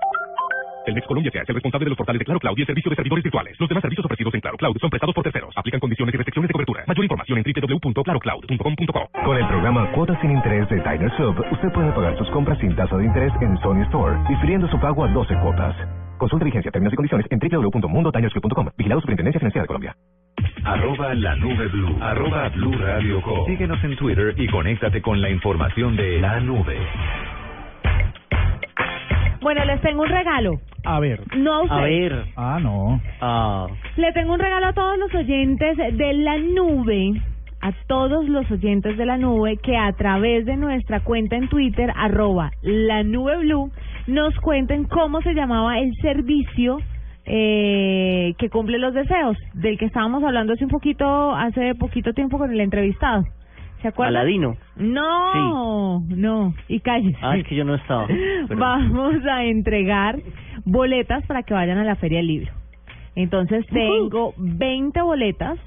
Telmex Colombia se hace responsable de los portales de Claro Cloud y el servicio de servidores virtuales. Los demás servicios ofrecidos en Claro Cloud son prestados por terceros. Aplican condiciones y restricciones de cobertura. Mayor información en www.clarocloud.com.co. Con el programa Cuotas sin Interés de Diners Club, usted puede pagar sus compras sin tasa de interés en Sony Store, difiriendo su pago a 12 cuotas. Consulta vigencia, términos y condiciones en www.mundotinersclub.com. Vigilado Superintendencia Financiera de Colombia. Arroba la nube blue. Arroba blue radio com. Síguenos en Twitter y conéctate con la información de la nube. Bueno, les tengo un regalo. A ver. No a usted. A ver. Ah, no. Ah. Le tengo un regalo a todos los oyentes de la nube, a todos los oyentes de la nube que a través de nuestra cuenta en Twitter, arroba la nube blue, nos cuenten cómo se llamaba el servicio eh, que cumple los deseos, del que estábamos hablando hace un poquito, hace poquito tiempo con el entrevistado. ¿Se acuerdan? Aladino. No, no, y cállese. Ah, es que yo no estaba. Pero- Vamos a entregar boletas para que vayan a la Feria del Libro. Entonces tengo 20 boletas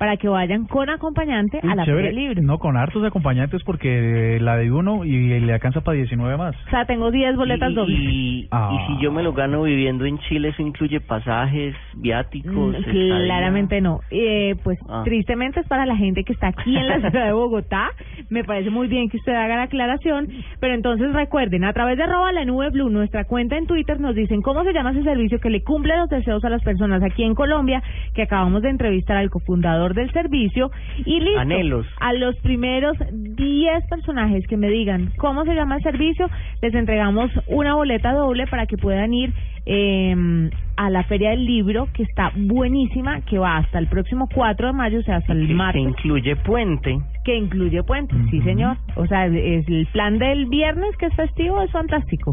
para que vayan con acompañante a la chévere. Feria del Libro. No, con hartos acompañantes porque la de uno y le alcanza para 19 más. O sea, tengo 10 boletas y, dobles. y, Ah. y si yo me lo gano viviendo en Chile, ¿eso incluye pasajes, viáticos? Mm? Claramente no. Eh, pues Ah. tristemente es para la gente que está aquí en la ciudad de Bogotá. Me parece muy bien que usted haga la aclaración. Pero entonces recuerden, a través de arroba la nube blue, nuestra cuenta en Twitter, nos dicen cómo se llama ese servicio que le cumple los deseos a las personas aquí en Colombia, que acabamos de entrevistar al cofundador del servicio. Y listo. Anhelos. A los primeros 10 personajes que me digan cómo se llama el servicio, les entregamos una boleta doble para que puedan ir eh, a la Feria del Libro, que está buenísima, que va hasta el próximo 4 de mayo, o sea, hasta el Que- que martes. incluye puente. Que incluye puente, sí señor. O sea, es el plan del viernes, que es festivo, es fantástico.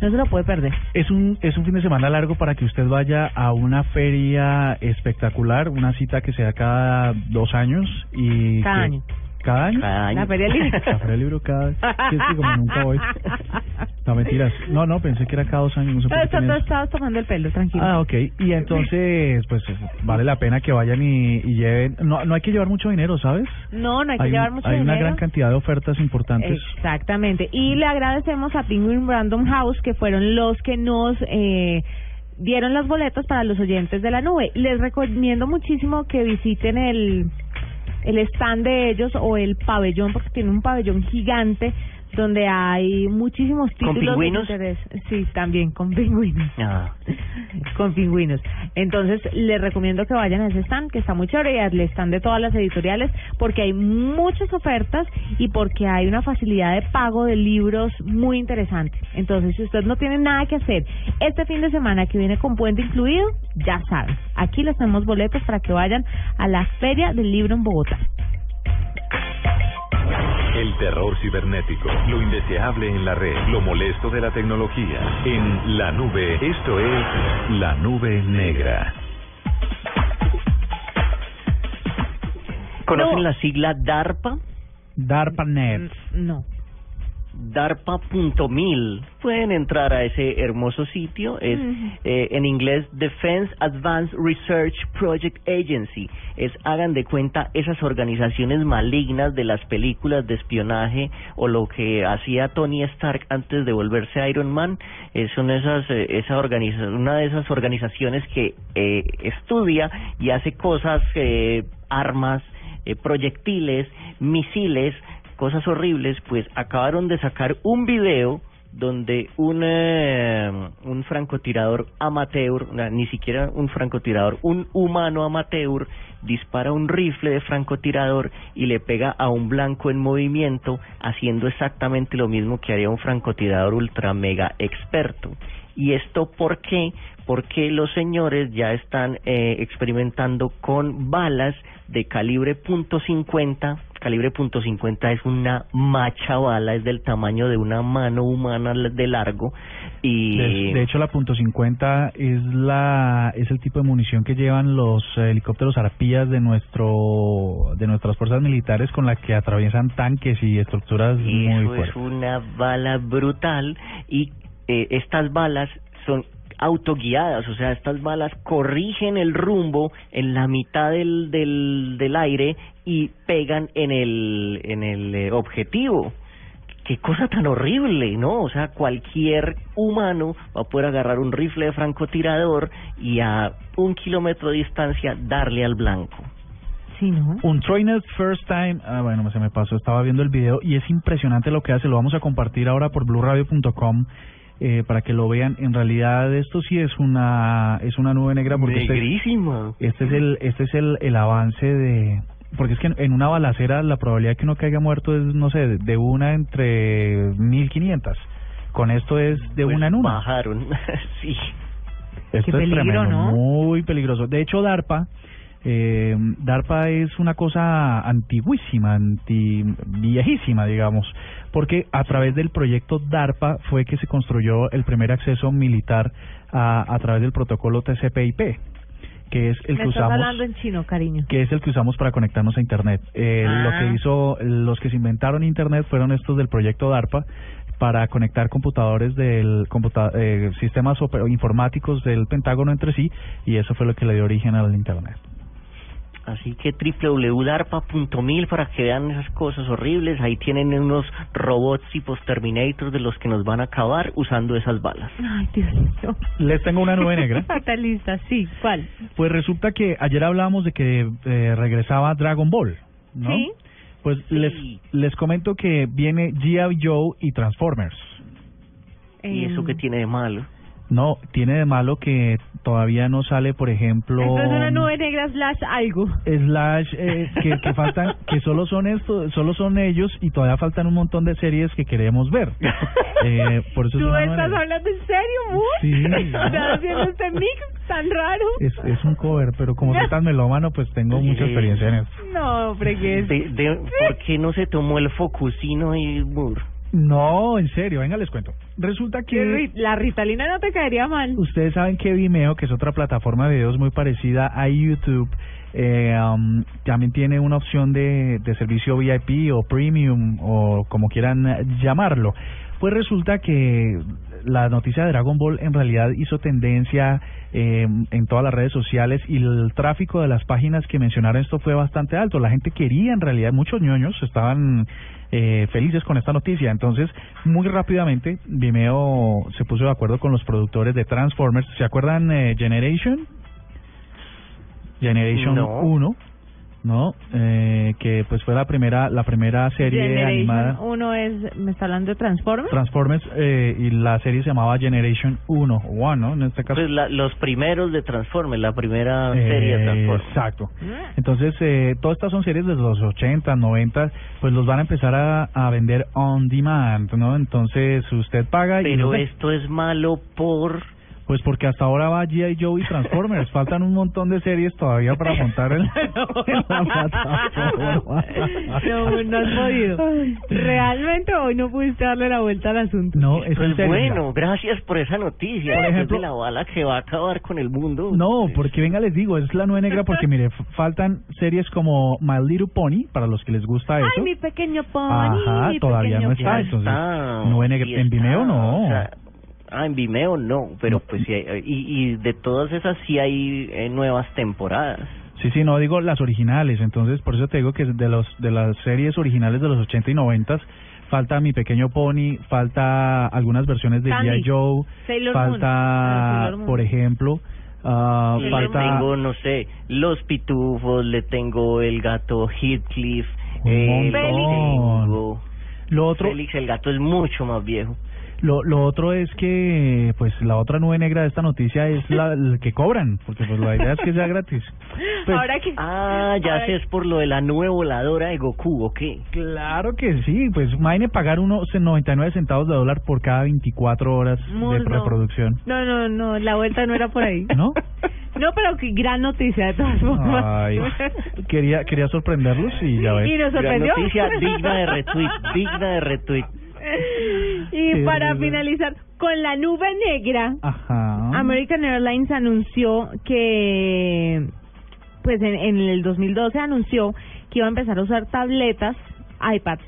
No se lo puede perder. Es un, es un fin de semana largo para que usted vaya a una feria espectacular, una cita que sea cada dos años y Cada que- año. ¿Cada año? La Feria del Libro. La Feria del Libro cada... Sí, es que como nunca voy. No, mentiras. No, no, pensé que era cada dos años. No sé por qué tenía- estabas tomando el pelo, tranquilo. Ah, ok. Y entonces, pues vale la pena que vayan y, y lleven... No, no hay que llevar mucho dinero, ¿sabes? No, no hay que Hay, llevar mucho hay dinero. una gran cantidad de ofertas importantes. Exactamente. Y le agradecemos a Penguin Random House, que fueron los que nos eh, dieron las boletas para los oyentes de la nube. Les recomiendo muchísimo que visiten el, el stand de ellos o el pabellón, porque tiene un pabellón gigante donde hay muchísimos ¿Con títulos pingüinos? de interés. Sí, también con pingüinos. Ah. con pingüinos. Entonces, les recomiendo que vayan a ese stand, que está muy chévere, y al stand de todas las editoriales, porque hay muchas ofertas y porque hay una facilidad de pago de libros muy interesante. Entonces, si usted no tiene nada que hacer este fin de semana que viene con puente incluido, ya saben, aquí les tenemos boletos para que vayan a la Feria del Libro en Bogotá. El terror cibernético, lo indeseable en la red, lo molesto de la tecnología. En la nube, esto es la nube negra. ¿Conocen No. la sigla DARPA? DARPANET. No. darpa.mil. Pueden entrar a ese hermoso sitio. Es eh, en inglés Defense Advanced Research Project Agency. Es, hagan de cuenta, esas organizaciones malignas de las películas de espionaje o lo que hacía Tony Stark antes de volverse Iron Man. Eh, son esas, eh, esa organiza una de esas organizaciones que eh, estudia y hace cosas, eh, armas, eh, proyectiles, misiles, cosas horribles, pues acabaron de sacar un video donde un, eh, un francotirador amateur, ni siquiera un francotirador, un humano amateur, dispara un rifle de francotirador y le pega a un blanco en movimiento, haciendo exactamente lo mismo que haría un francotirador ultra mega experto. ¿Y esto por qué? Porque los señores ya están eh, experimentando con balas de calibre .50. Calibre .50 es una macha bala, es del tamaño de una mano humana de largo. Y De, de hecho, la punto .50 es la es el tipo de munición que llevan los helicópteros arpías de nuestro de nuestras fuerzas militares con la que atraviesan tanques y estructuras muy Eso fuertes. es una bala brutal y eh, estas balas son autoguiadas, o sea, estas balas corrigen el rumbo en la mitad del, del, del aire y pegan en el, en el eh, objetivo. Qué cosa tan horrible, ¿no? O sea, cualquier humano va a poder agarrar un rifle de francotirador y a un kilómetro de distancia darle al blanco. Sí, ¿no? Un trainer first time, ah, bueno, se me pasó, estaba viendo el video y es impresionante lo que hace, lo vamos a compartir ahora por blueradio.com eh, para que lo vean. En realidad esto sí es una es una nube negra porque este, Negrísimo. este es el este es el, el avance de porque es que en, una balacera la probabilidad de que uno caiga muerto es no sé, de, de una entre 1500. Con esto es de Pues una en una. Bajaron, sí. Esto Qué es peligro, tremendo, ¿no? muy peligroso. De hecho, DARPA, eh, DARPA es una cosa antiguísima, anti viejísima, digamos, porque a través del proyecto DARPA fue que se construyó el primer acceso militar a, a través del protocolo TCP/IP, que es el Me que usamos hablando en chino, cariño. que es el que usamos para conectarnos a internet. Eh, Ah. Lo que hizo, los que se inventaron internet fueron estos del proyecto DARPA para conectar computadores del computa eh, sistemas informáticos del Pentágono entre sí y eso fue lo que le dio origen al internet. Así que www.darpa.mil para que vean esas cosas horribles. Ahí tienen unos robots tipos Terminator de los que nos van a acabar usando esas balas. Ay, Dios mío. Les tengo una nube negra. Fatalista, sí. ¿Cuál? Pues resulta que ayer hablábamos de que eh, regresaba Dragon Ball, ¿no? Sí. Pues les les comento que viene G.I. Joe y Transformers. ¿Y eso qué tiene de malo? No, tiene de malo que todavía no sale, por ejemplo, Esto es una nube negra slash algo. slash eh, que, que faltan, que solo son estos, solo son ellos y todavía faltan un montón de series que queremos ver. Eh, por eso es ¿Tú una estás nueva- hablando en serio, Moon? Sí. ¿Estás haciendo este mix tan raro? es, es un cover, pero como soy tan melómano, pues tengo mucha Sí. experiencia en esto. No, fregues. De, de- ¿Por qué no se tomó el Focusino y Moore? No, en serio, venga, les cuento. Resulta Que La Ritalina no te caería mal. ustedes saben que Vimeo, que es otra plataforma de videos muy parecida a YouTube, eh, um, también tiene una opción de, de servicio VIP o premium o como quieran llamarlo. Pues resulta que la noticia de Dragon Ball en realidad hizo tendencia eh, en todas las redes sociales y el tráfico de las páginas que mencionaron esto fue bastante alto. La gente quería en realidad, muchos ñoños estaban eh, felices con esta noticia. Entonces, muy rápidamente, Vimeo se puso de acuerdo con los productores de Transformers. ¿Se acuerdan eh, Generation? Generation No. 1, ¿no? Eh, que pues fue la primera la primera serie Generation animada. Uno es, ¿me está hablando de Transformers? Transformers eh, y la serie se llamaba Generation 1 o One, ¿no? En este caso. Pues la- los primeros de Transformers, la primera serie de Eh, Transformers. Exacto. Entonces, eh, todas estas son series de los 80, 90, pues los van a empezar a, a vender on demand, ¿no? Entonces, usted paga y... Pero esto es malo por... Pues porque hasta ahora va G.I. Joe y Transformers. Faltan un montón de series todavía para montar en, en la plataforma. No, no has podido. Realmente hoy no pudiste darle la vuelta al asunto. No, es Pues bueno, gracias por esa noticia. Por ejemplo- de la bala que va a acabar con el mundo. No, porque venga, les digo, es la nube negra porque mire, faltan series como My Little Pony, para los que les gusta eso. Ay, mi pequeño pony. Ajá, mi todavía pequeño no está, pony. entonces, nube negra, en Vimeo no. o sea, ah, en Vimeo no, pero pues sí hay, y, y de todas esas sí hay eh, nuevas temporadas. Sí, sí, no digo las originales, entonces por eso te digo que de los de las series originales de los 80 y 90 falta Mi Pequeño Pony, falta algunas versiones de G.I. Joe, Sailor falta, ah, Moon. por ejemplo, ah, Y le falta tengo, no sé, los pitufos, le tengo el gato Heathcliff, Un eh, lo otro, Félix, el gato es mucho más viejo. Lo, lo otro es que pues la otra nube negra de esta noticia es la, el que cobran, porque pues la idea es que sea gratis. Pues, Ahora que... Ah, ya ahora- sé, es por lo de la nube voladora de Goku, ¿o qué? Claro que sí, pues imagine pagar unos 99 centavos de dólar por cada 24 horas de no. reproducción. No, no, no, la vuelta no era por ahí. ¿No? No, pero qué gran noticia de todas formas. Ay, quería quería sorprenderlos y ya ves. Y nos Gran sorprendió. noticia digna de retweet, digna de retweet. Y Qué para finalizar, con la nube negra, Ajá. American Airlines anunció que, pues en, en el 2012 anunció que iba a empezar a usar tabletas, iPads,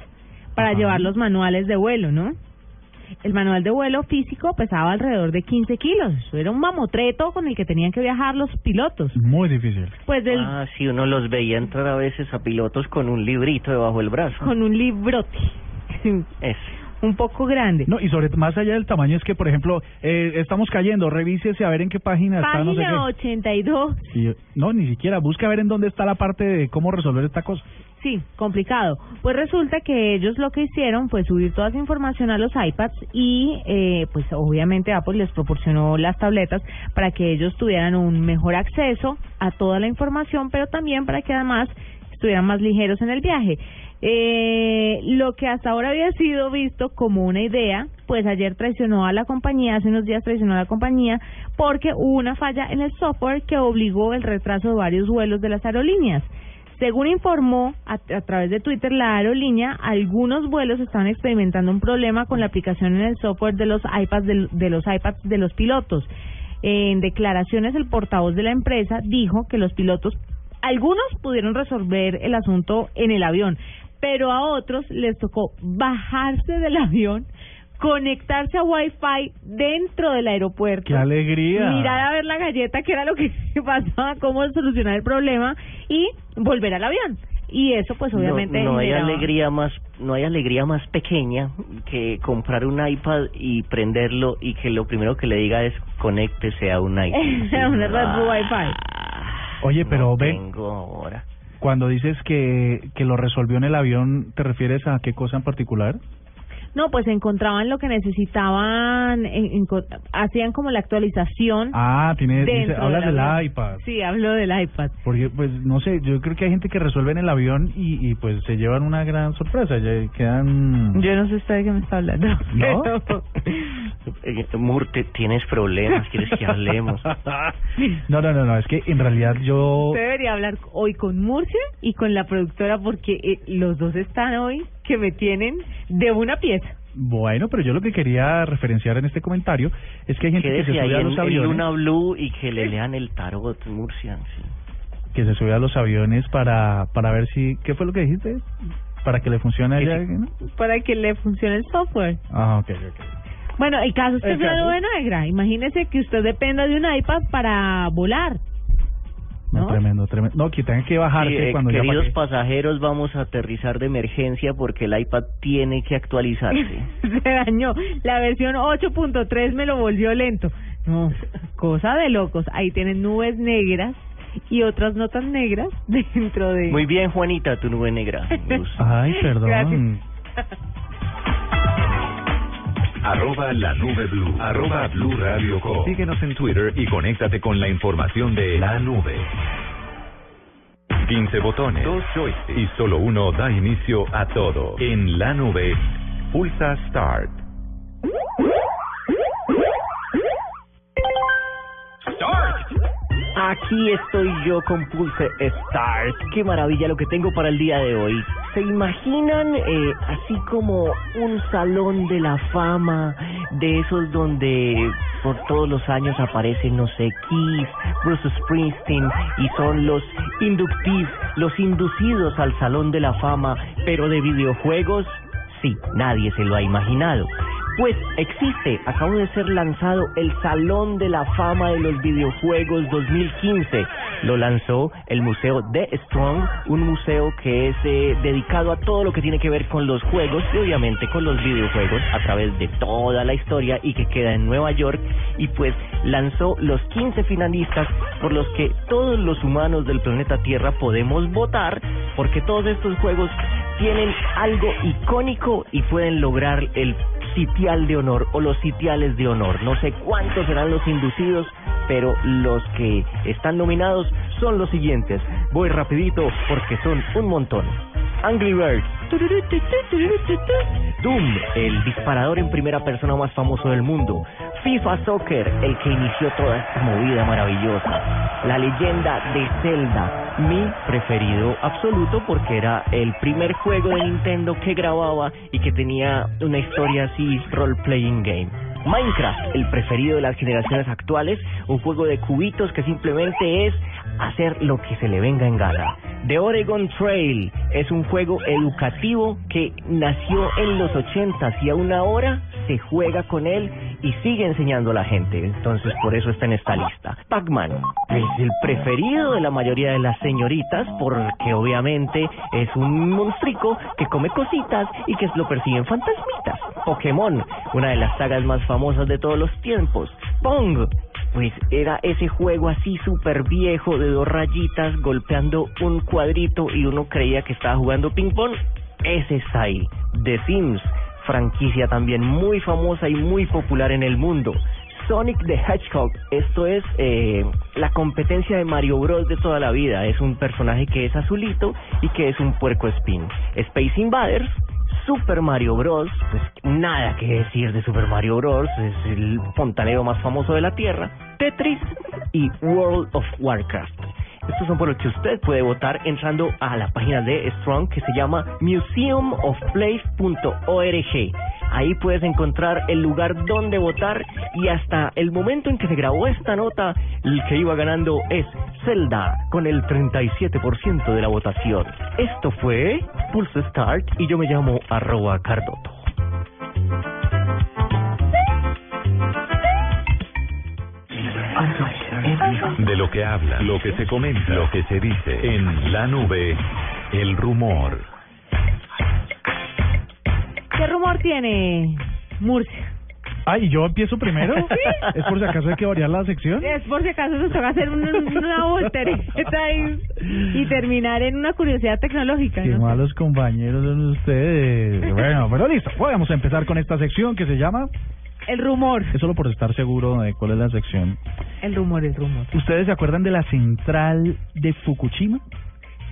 para Ajá. llevar los manuales de vuelo, ¿no? El manual de vuelo físico pesaba alrededor de 15 kilos. Eso Era un mamotreto con el que tenían que viajar los pilotos. Muy difícil. Pues del, Ah, sí, uno los veía entrar a veces a pilotos con un librito debajo del brazo. con un librote. Ese. Un poco grande. No, y sobre más allá del tamaño es que, por ejemplo, eh, estamos cayendo, revísese a ver en qué página está, no sé Página qué. 82. Y- no, ni siquiera, busca a ver en dónde está la parte de cómo resolver esta cosa. Sí, complicado. Pues resulta que ellos lo que hicieron fue subir toda esa información a los iPads y eh, pues obviamente Apple les proporcionó las tabletas para que ellos tuvieran un mejor acceso a toda la información, pero también para que además estuvieran más ligeros en el viaje. Eh, lo que hasta ahora había sido visto como una idea, pues ayer traicionó a la compañía, hace unos días traicionó a la compañía porque hubo una falla en el software que obligó el retraso de varios vuelos de las aerolíneas. Según informó a, través de Twitter la aerolínea, algunos vuelos estaban experimentando un problema con la aplicación en el software de los iPads de los iPads de los pilotos. En declaraciones el portavoz de la empresa dijo que los pilotos algunos pudieron resolver el asunto en el avión, pero a otros les tocó bajarse del avión, conectarse a Wi-Fi dentro del aeropuerto. ¡Qué alegría! Mirar a ver la galleta, que era lo que pasaba, cómo solucionar el problema y volver al avión. Y eso, pues, obviamente. no, no hay generaba- alegría más no hay alegría más pequeña que comprar un iPad y prenderlo y que lo primero que le diga es conéctese a un iPad. Una red Ah, Wi-Fi. Oye, pero no ven, tengo ahora. Cuando dices que, que lo resolvió en el avión, ¿te refieres a qué cosa en particular? No, pues encontraban lo que necesitaban, en- hacían como la actualización. Ah, tiene, dice, hablas del iPad. Sí, hablo del iPad. Porque, pues, no sé, yo creo que hay gente que resuelve en el avión y, y pues se llevan una gran sorpresa, ya quedan... Yo no sé usted de qué me está hablando. ¿No? Eh, Mur, te- tienes problemas, quieres que hablemos. No, no, no, no, es que en realidad yo... Usted debería hablar hoy con Murcia y con la productora porque eh, los dos están hoy que me tienen de una pieza. Bueno, pero yo lo que quería referenciar en este comentario es que hay gente que se sube a los en aviones, Luna Blue y que le lean el tarot, Murcia. sí. que se sube a los aviones para para ver si... ¿Qué fue lo que dijiste? Para que le funcione Que allá. Para que le funcione el software. Ah, ok, ok. Bueno, el caso es que una caso. nube negra. Imagínese que usted dependa de un iPad para volar. No, ¿No? tremendo, tremendo. No, que tengan que bajarse Sí, eh, cuando ya queridos pasajeros, vamos a aterrizar de emergencia porque el iPad tiene que actualizarse. Se dañó. La versión 8.3 me lo volvió lento. No, cosa de locos. Ahí tienen nubes negras y otras notas negras dentro de... Muy bien, Juanita, tu nube negra. Ay, perdón. Gracias. Arroba la nube blue. Arroba blue radio com. Síguenos en Twitter y conéctate con la información de la nube. 15 botones, dos joysticks y solo uno da inicio a todo. En la nube, pulsa Start. Aquí estoy yo con Pulse Start. Qué maravilla lo que tengo para el día de hoy. ¿Se imaginan eh, así como un salón de la fama de esos donde por todos los años aparecen, no sé, Kiss, Bruce Springsteen y son los inductees, los inducidos al salón de la fama, pero de videojuegos? Sí, nadie se lo ha imaginado. Pues existe, acabó de ser lanzado el Salón de la Fama de los Videojuegos 2015. Lo lanzó el Museo de Strong, un museo que es eh, dedicado a todo lo que tiene que ver con los juegos y obviamente con los videojuegos a través de toda la historia y que queda en Nueva York y pues lanzó los 15 finalistas por los que todos los humanos del planeta Tierra podemos votar porque todos estos juegos tienen algo icónico y pueden lograr el sitial de honor o los sitiales de honor. No sé cuántos serán los inducidos, pero los que están nominados son los siguientes. Voy rapidito porque son un montón. Angry Birds. Doom, el disparador en primera persona más famoso del mundo. FIFA Soccer, el que inició toda esta movida maravillosa. La leyenda de Zelda, mi preferido absoluto porque era el primer juego de Nintendo que grababa y que tenía una historia así role-playing game. Minecraft, el preferido de las generaciones actuales, un juego de cubitos que simplemente es hacer lo que se le venga en gana. The Oregon Trail es un juego educativo que nació en los 80 y aún ahora se juega con él y sigue enseñando a la gente. Entonces, por eso está en esta lista. Pac-Man es el preferido de la mayoría de las señoritas porque obviamente es un monstruico que come cositas y que lo persiguen fantasmitas. Pokémon, una de las sagas más famosas de todos los tiempos. Pong, pues era ese juego así súper viejo de dos rayitas golpeando un cuadrito y uno creía que estaba jugando ping pong. Ese está ahí. The Sims, franquicia también muy famosa y muy popular en el mundo. Sonic the Hedgehog, esto es eh, la competencia de Mario Bros de toda la vida. Es un personaje que es azulito y que es un puerco spin. Space Invaders, Super Mario Bros, pues nada que decir de Super Mario Bros, es el fontanero más famoso de la Tierra, Tetris y World of Warcraft. Estos son por los que usted puede votar entrando a la página de Strong que se llama museumofplay.org. Ahí puedes encontrar el lugar donde votar y hasta el momento en que se grabó esta nota, el que iba ganando es Zelda con el 37% de la votación. Esto fue Pulse Start y yo me llamo arroba Cardoto. De lo que habla, lo que se comenta, lo que se dice en la nube, el rumor. ¿Qué rumor tiene Murcia? Ay, ¿yo empiezo primero? Sí. ¿Es por si acaso hay que variar la sección? Es por si acaso nos toca hacer una, una voltereta y, y terminar en una curiosidad tecnológica. Qué ¿no? malos compañeros son ustedes. Bueno, pero listo. Podemos empezar con esta sección que se llama... El rumor. Es solo por estar seguro de cuál es la sección. El rumor, el rumor. ¿Ustedes se acuerdan de la central de Fukushima?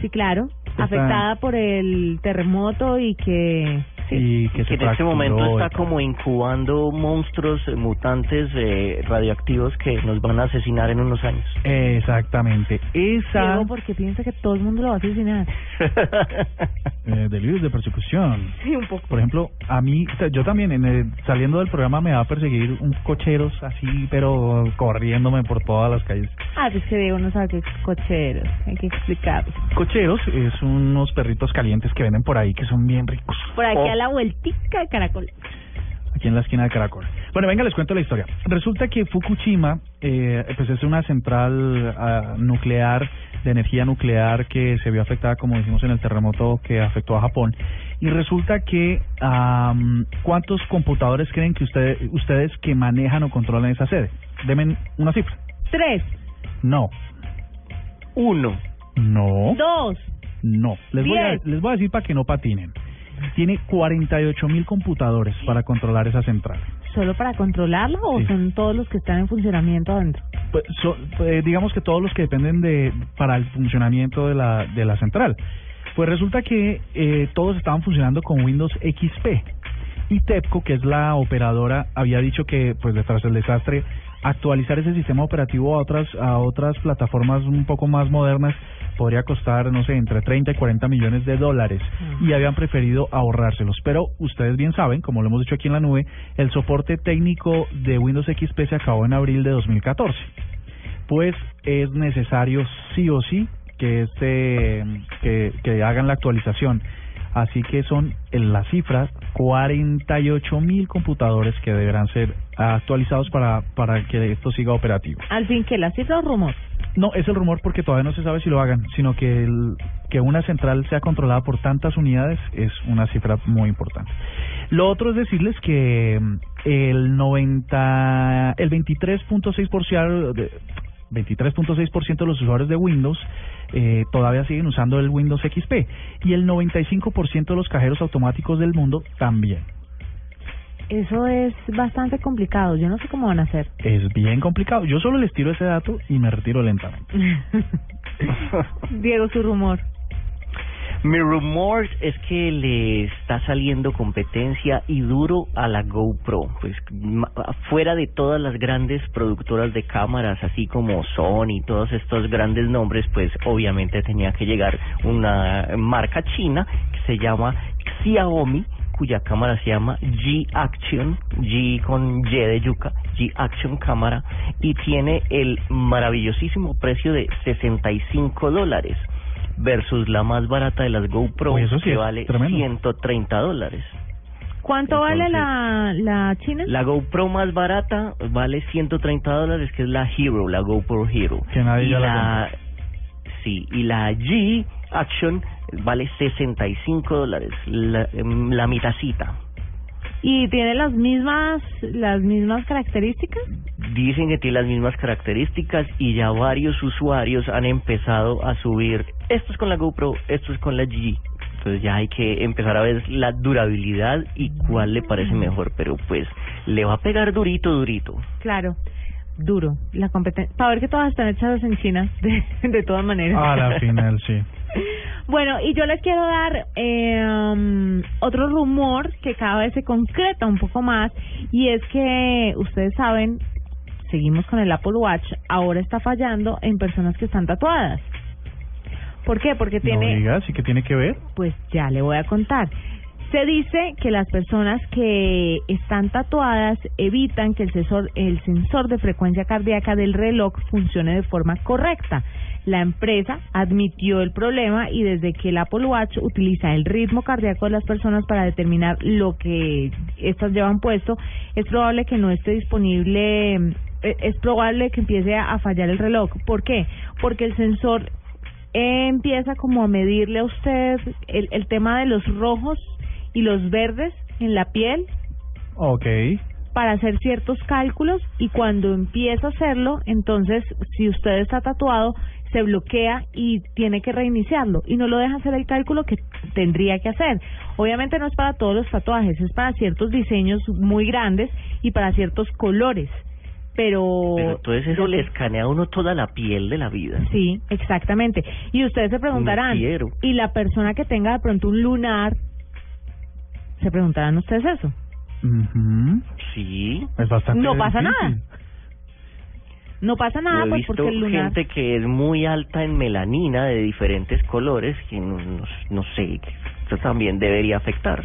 Sí, claro. Afectada por el terremoto y que... Y que, se que en este momento y está como incubando monstruos eh, mutantes eh, radioactivos que nos van a asesinar en unos años. Exactamente. Esa... Diego, porque piensa que todo el mundo lo va a asesinar. eh, delirios de persecución. Sí, un poco. Por ejemplo, a mí, yo también en el- saliendo del programa me va a perseguir un cocheros así, pero corriéndome por todas las calles. Ah, pues que Diego no sabe qué es cocheros. Hay que explicarlo. Cocheros es unos perritos calientes que venden por ahí que son bien ricos. Por aquí Oh, a la vueltica de caracol. aquí en la esquina de Caracol. Bueno, venga, les cuento la historia. Resulta que Fukushima, eh, pues es una central ah, nuclear, de energía nuclear que se vio afectada, como decimos, en el terremoto que afectó a Japón. Y resulta que, am, ¿cuántos computadores creen que ustedes ustedes que manejan o controlan esa sede? Deme una cifra. Tres, No. Uno. No. dos, No. Les voy, a, Diez. les voy a decir para que no patinen. Tiene 48 mil computadores para controlar esa central. ¿Solo para controlarla o Sí. son todos los que están en funcionamiento adentro? Pues, so- eh, digamos que todos los que dependen de para el funcionamiento de la de la central. Pues resulta que eh, todos estaban funcionando con Windows XP y TEPCO, que es la operadora, había dicho que pues detrás del desastre actualizar ese sistema operativo a otras a otras plataformas un poco más modernas podría costar, no sé, entre 30 y 40 millones de dólares y habían preferido ahorrárselos. Pero ustedes bien saben, como lo hemos dicho aquí en la nube, el soporte técnico de Windows XP se acabó en abril de 2014. Pues es necesario sí o sí que este que, que hagan la actualización. Así que son en la cifra 48 mil computadores que deberán ser actualizados para, para que esto siga operativo. Al fin, que la cifra o rumor. No, es el rumor porque todavía no se sabe si lo hagan, sino que el, que una central sea controlada por tantas unidades es una cifra muy importante. Lo otro es decirles que mm, el 90, el 23.6% de 23.6% de los usuarios de Windows eh, todavía siguen usando el Windows XP y el 95% de los cajeros automáticos del mundo también. Eso es bastante complicado. Yo no sé cómo van a hacer. Es bien complicado. Yo solo les tiro ese dato y me retiro lentamente. Diego, su rumor. Mi rumor es que le está saliendo competencia y duro a la GoPro, pues ma- fuera de todas las grandes productoras de cámaras, así como Sony y todos estos grandes nombres, pues obviamente tenía que llegar una marca china que se llama Xiaomi, cuya cámara se llama G Action, G con Y de yuca, G Action cámara, y tiene el maravillosísimo precio de 65 dólares versus la más barata de las GoPro Uy, eso sí que vale tremendo. 130 dólares. ¿Cuánto vale la, la China? La GoPro más barata vale 130 dólares, que es la Hero, la GoPro Hero. Que nadie y ya la la, sí, y la G Action vale 65 dólares, la, em, la mitacita. ¿Y tiene las mismas las mismas características? Dicen que tiene las mismas características y ya varios usuarios han empezado a subir, esto es con la GoPro, esto es con la G. Entonces ya hay que empezar a ver la durabilidad y cuál le parece mejor, pero pues le va a pegar durito, durito. Claro, duro. La competencia. Para ver que todas están hechas en China, de, de todas maneras. A la final, sí. Bueno, y yo les quiero dar eh, um, otro rumor que cada vez se concreta un poco más y es que ustedes saben, seguimos con el Apple Watch, ahora está fallando en personas que están tatuadas. ¿Por qué? Porque No tiene digas, ¿y qué tiene que ver? pues ya le voy a contar. Se dice que las personas que están tatuadas evitan que el sensor, el sensor de frecuencia cardíaca del reloj funcione de forma correcta. La empresa admitió el problema y desde que el Apple Watch utiliza el ritmo cardíaco de las personas para determinar lo que estas llevan puesto, es probable que no esté disponible, eh, es probable que empiece a fallar el reloj. ¿Por qué? Porque el sensor empieza como a medirle a usted el, el tema de los rojos y los verdes en la piel Ok. para hacer ciertos cálculos y cuando empieza a hacerlo, entonces si usted está tatuado, se bloquea y tiene que reiniciarlo y no lo deja hacer el cálculo que tendría que hacer. Obviamente no es para todos los tatuajes, es para ciertos diseños muy grandes y para ciertos colores. Pero, Pero entonces eso le escanea a uno toda la piel de la vida. Sí, exactamente. Y ustedes se preguntarán, No. ¿y la persona que tenga de pronto un lunar? ¿Se preguntarán ustedes eso? Sí. Es bastante No pasa difícil. nada. No pasa nada, Yo he pues visto porque el lunar... gente que es muy alta en melanina de diferentes colores que no, no, no sé, que eso también debería afectar.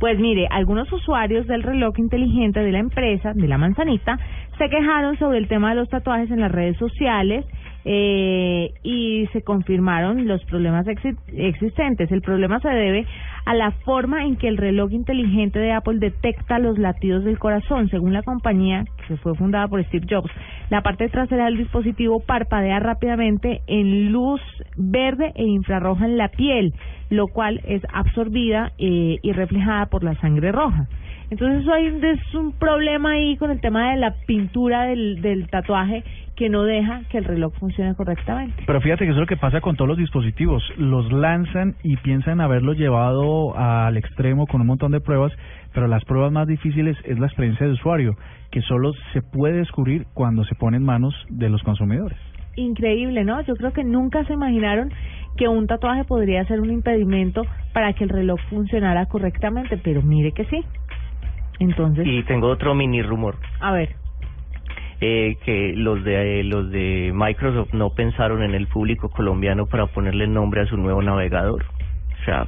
Pues mire, algunos usuarios del reloj inteligente de la empresa, de la manzanita, se quejaron sobre el tema de los tatuajes en las redes sociales eh, y se confirmaron los problemas exi- existentes. El problema se debe a la forma en que el reloj inteligente de Apple detecta los latidos del corazón. Según la compañía, que fue fundada por Steve Jobs, la parte trasera del dispositivo parpadea rápidamente en luz verde e infrarroja en la piel, lo cual es absorbida eh, y reflejada por la sangre roja. Entonces hay un- un problema ahí con el tema de la pintura del, del tatuaje que no deja que el reloj funcione correctamente. Pero fíjate que eso es lo que pasa con todos los dispositivos. Los lanzan y piensan haberlo llevado al extremo con un montón de pruebas, pero las pruebas más difíciles es la experiencia de usuario, que solo se puede descubrir cuando se pone en manos de los consumidores. Increíble, ¿no? Yo creo que nunca se imaginaron que un tatuaje podría ser un impedimento para que el reloj funcionara correctamente, pero mire que sí. Entonces, Y tengo otro mini rumor. a ver, eh, que los de los de Microsoft no pensaron en el público colombiano para ponerle nombre a su nuevo navegador. O sea,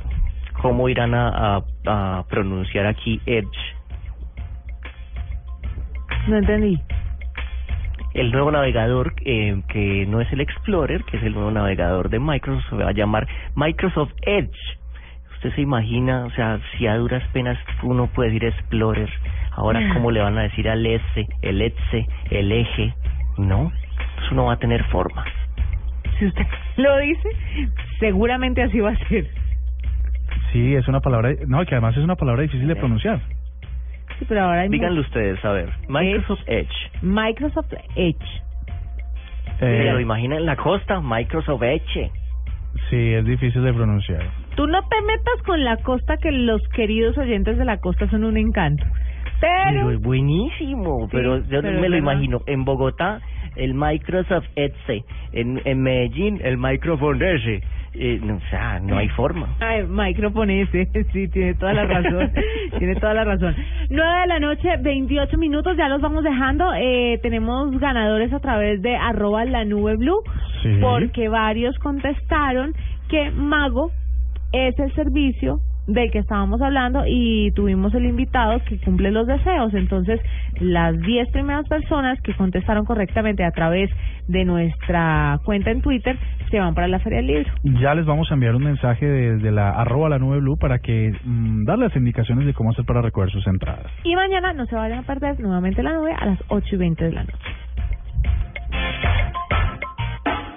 ¿cómo irán a, a, a pronunciar aquí Edge? No entendí. El nuevo navegador, eh, que no es el Explorer, que es el nuevo navegador de Microsoft, se va a llamar Microsoft Edge. Usted se imagina, o sea, si a duras penas uno puede decir Explorer, ahora cómo le van a decir al S, el ETSE, el eje, no, eso no va a tener forma. Si usted lo dice, seguramente así va a ser. Sí, es una palabra, no, que además es una palabra difícil de pronunciar. Sí, pero ahora hay Díganlo ustedes, a ver, Microsoft Edge. Microsoft Edge. ¿Se Eh, lo imagina en la costa? Microsoft Edge. sí, es difícil de pronunciar. Tú no te metas con la costa, que los queridos oyentes de la costa son un encanto. Pero, Pero es buenísimo, pero yo pero me lo imagino. En Bogotá, el Microsoft Edge. En, en Medellín, el Microphone Edge. Eh, no, o sea, no hay forma. Ay, micrófono ese, sí, tiene toda la razón, tiene toda la razón. Nueve de la noche, 28 minutos, ya los vamos dejando. Eh, tenemos ganadores a través de arroba la nube blue, Sí. porque varios contestaron que Mago es el servicio del que estábamos hablando y tuvimos el invitado que cumple los deseos. Entonces, las 10 primeras personas que contestaron correctamente a través de nuestra cuenta en Twitter se van para la Feria del Libro. Ya les vamos a enviar un mensaje desde la arroba la nube blue para que mm, dar las indicaciones de cómo hacer para recoger sus entradas. Y mañana no se vayan a perder nuevamente la nube a las 8 y 20 de la noche.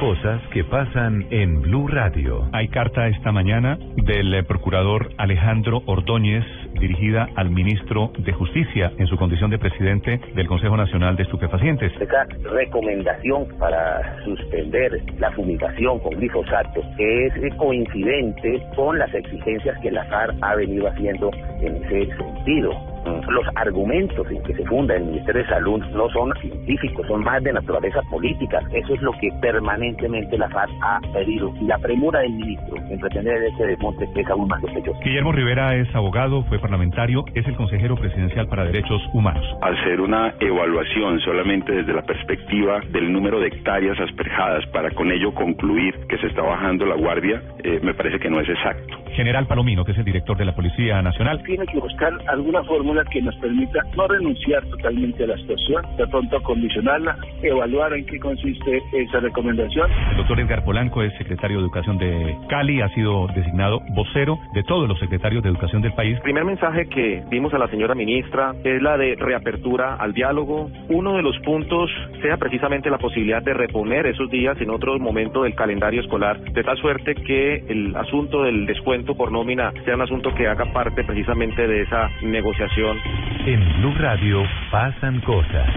Cosas que pasan en Blue Radio. Hay carta esta mañana del eh, procurador Alejandro Ordóñez dirigida al ministro de Justicia en su condición de presidente del Consejo Nacional de Estupefacientes. Esa recomendación para suspender la fumigación con glifosato es coincidente con las exigencias que la FARC ha venido haciendo en ese sentido. Los argumentos en que se funda el Ministerio de Salud no son científicos, son más de naturaleza política. Eso es lo que permanentemente la FARC ha pedido. Y la premura del ministro en pretender ese desmonte es aún más sospechosa. Guillermo Rivera es abogado, fue parlamentario, es el consejero presidencial para derechos humanos. hacer una evaluación solamente desde la perspectiva del número de hectáreas asperjadas para con ello concluir que se está bajando la guardia, eh, me parece que no es exacto. General Palomino, que es el director de la Policía Nacional. tiene que buscar alguna fórmula que nos permita no renunciar totalmente a la situación, de pronto condicionarla, evaluar en qué consiste esa recomendación. El doctor Edgar Polanco es secretario de Educación de Cali, ha sido designado vocero de todos los secretarios de Educación del país. El primer mensaje que dimos a la señora ministra es la de reapertura al diálogo. Uno de los puntos sea precisamente la posibilidad de reponer esos días en otro momento del calendario escolar, de tal suerte que el asunto del descuento por nómina sea un asunto que haga parte precisamente de esa negociación. En Blue Radio pasan cosas.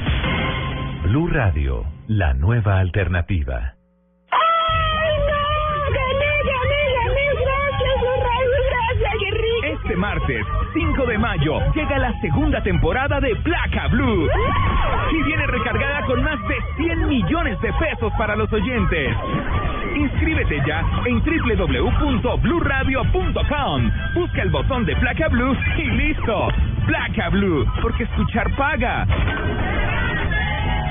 Blue Radio, la nueva alternativa. Este martes, 5 de mayo, llega la segunda temporada de Placa Blue. Y viene recargada con más de 100 millones de pesos para los oyentes. Inscríbete ya en www.bluradio.com. Busca el botón de Placa Blue y listo. Placa Blue, porque escuchar paga.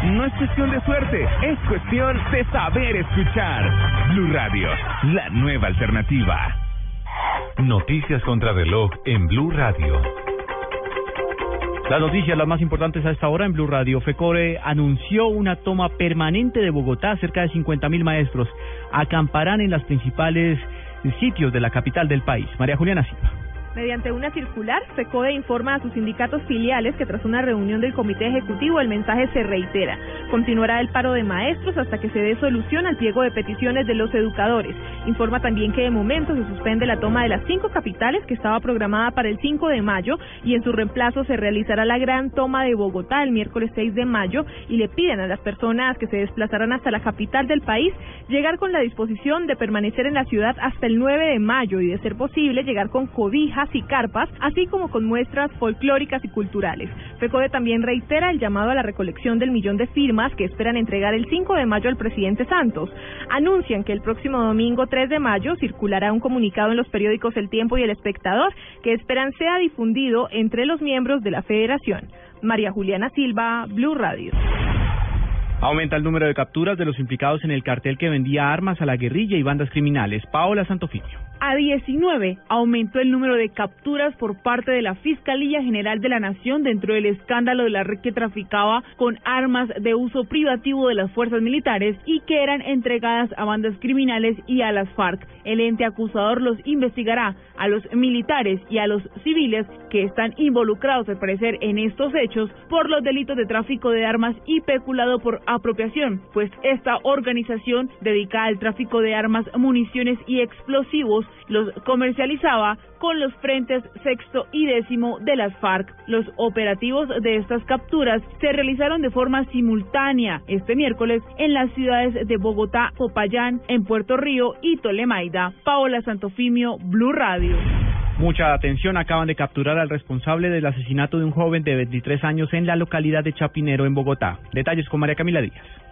No es cuestión de suerte, es cuestión de saber escuchar. Blue Radio, la nueva alternativa. Noticias contra reloj en Blue Radio. Las noticias las más importantes a esta hora en Blue Radio. FECORE anunció una toma permanente de Bogotá. Cerca de 50.000 maestros acamparán en los principales sitios de la capital del país. María Juliana Silva. Mediante una circular, FECODE informa a sus sindicatos filiales que tras una reunión del comité ejecutivo el mensaje se reitera. Continuará el paro de maestros hasta que se dé solución al pliego de peticiones de los educadores. Informa también que de momento se suspende la toma de las cinco capitales que estaba programada para el 5 de mayo y en su reemplazo se realizará la gran toma de Bogotá el miércoles 6 de mayo y le piden a las personas que se desplazarán hasta la capital del país llegar con la disposición de permanecer en la ciudad hasta el 9 de mayo y de ser posible llegar con cobija y carpas, así como con muestras folclóricas y culturales. FECODE también reitera el llamado a la recolección del millón de firmas que esperan entregar el 5 de mayo al presidente Santos. Anuncian que el próximo domingo 3 de mayo circulará un comunicado en los periódicos El Tiempo y El Espectador que esperan sea difundido entre los miembros de la federación. María Juliana Silva, Blue Radio. Aumenta el número de capturas de los implicados en el cartel que vendía armas a la guerrilla y bandas criminales. Paola Santofimio. A 19 aumentó el número de capturas por parte de la Fiscalía General de la Nación dentro del escándalo de la red que traficaba con armas de uso privativo de las fuerzas militares y que eran entregadas a bandas criminales y a las FARC. El ente acusador los investigará a los militares y a los civiles que están involucrados al parecer en estos hechos por los delitos de tráfico de armas y peculado por apropiación, pues esta organización dedicada al tráfico de armas, municiones y explosivos los comercializaba con los frentes sexto y décimo de las FARC. Los operativos de estas capturas se realizaron de forma simultánea este miércoles en las ciudades de Bogotá, Popayán, en Puerto Río y Tolemaida. Paola Santofimio, Blue Radio. Mucha atención, acaban de capturar al responsable del asesinato de un joven de 23 años en la localidad de Chapinero, en Bogotá. Detalles con María Camila Díaz.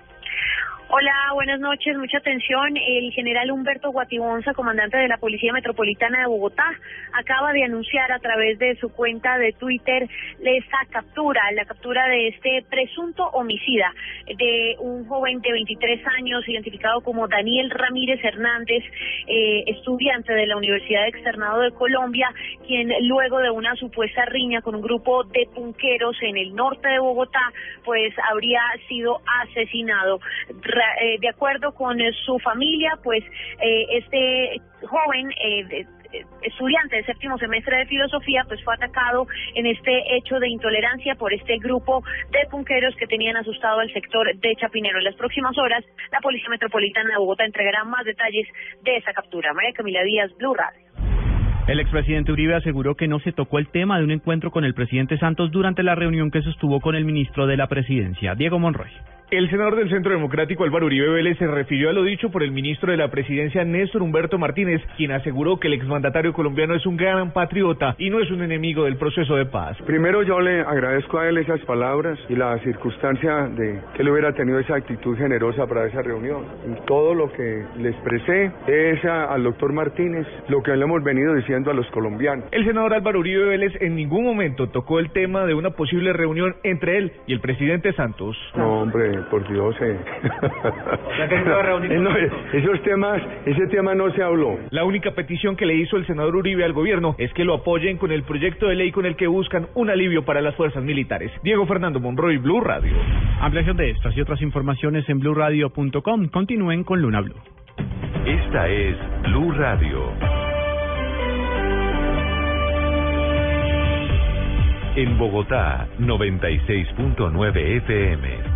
Hola, buenas noches, mucha atención. El general Humberto Guatibonza, comandante de la Policía Metropolitana de Bogotá, acaba de anunciar a través de su cuenta de Twitter esta captura, la captura de este presunto homicida de un joven de 23 años identificado como Daniel Ramírez Hernández, eh, estudiante de la Universidad de Externado de Colombia, quien luego de una supuesta riña con un grupo de punqueros en el norte de Bogotá, pues habría sido asesinado. Eh, de acuerdo con eh, su familia, pues eh, este joven de- estudiante del séptimo semestre de filosofía, pues fue atacado en este hecho de intolerancia por este grupo de punqueros que tenían asustado al sector de Chapinero. En las próximas horas, la Policía Metropolitana de Bogotá entregará más detalles de esa captura. María Camila Díaz, Blue Radio. El expresidente Uribe aseguró que no se tocó el tema de un encuentro con el presidente Santos durante la reunión que sostuvo con el ministro de la presidencia, Diego Monroy. El senador del Centro Democrático Álvaro Uribe Vélez se refirió a lo dicho por el ministro de la Presidencia Néstor Humberto Martínez, quien aseguró que el exmandatario colombiano es un gran patriota y no es un enemigo del proceso de paz. Primero yo le agradezco a él esas palabras y la circunstancia de que él hubiera tenido esa actitud generosa para esa reunión. Y todo lo que le expresé es a- al doctor Martínez lo que le hemos venido diciendo a los colombianos. El senador Álvaro Uribe Vélez en ningún momento tocó el tema de una posible reunión entre él y el presidente Santos. No, hombre, por Dios. eh. que se Eh, no, esos temas, ese tema no se habló. La única petición que le hizo el senador Uribe al gobierno es que lo apoyen con el proyecto de ley con el que buscan un alivio para las fuerzas militares. Diego Fernando Monroy, Blue Radio. Ampliación de estas y otras informaciones en blurradio.com. Continúen con Luna Blue. Esta es Blue Radio. En Bogotá, 96.9 FM.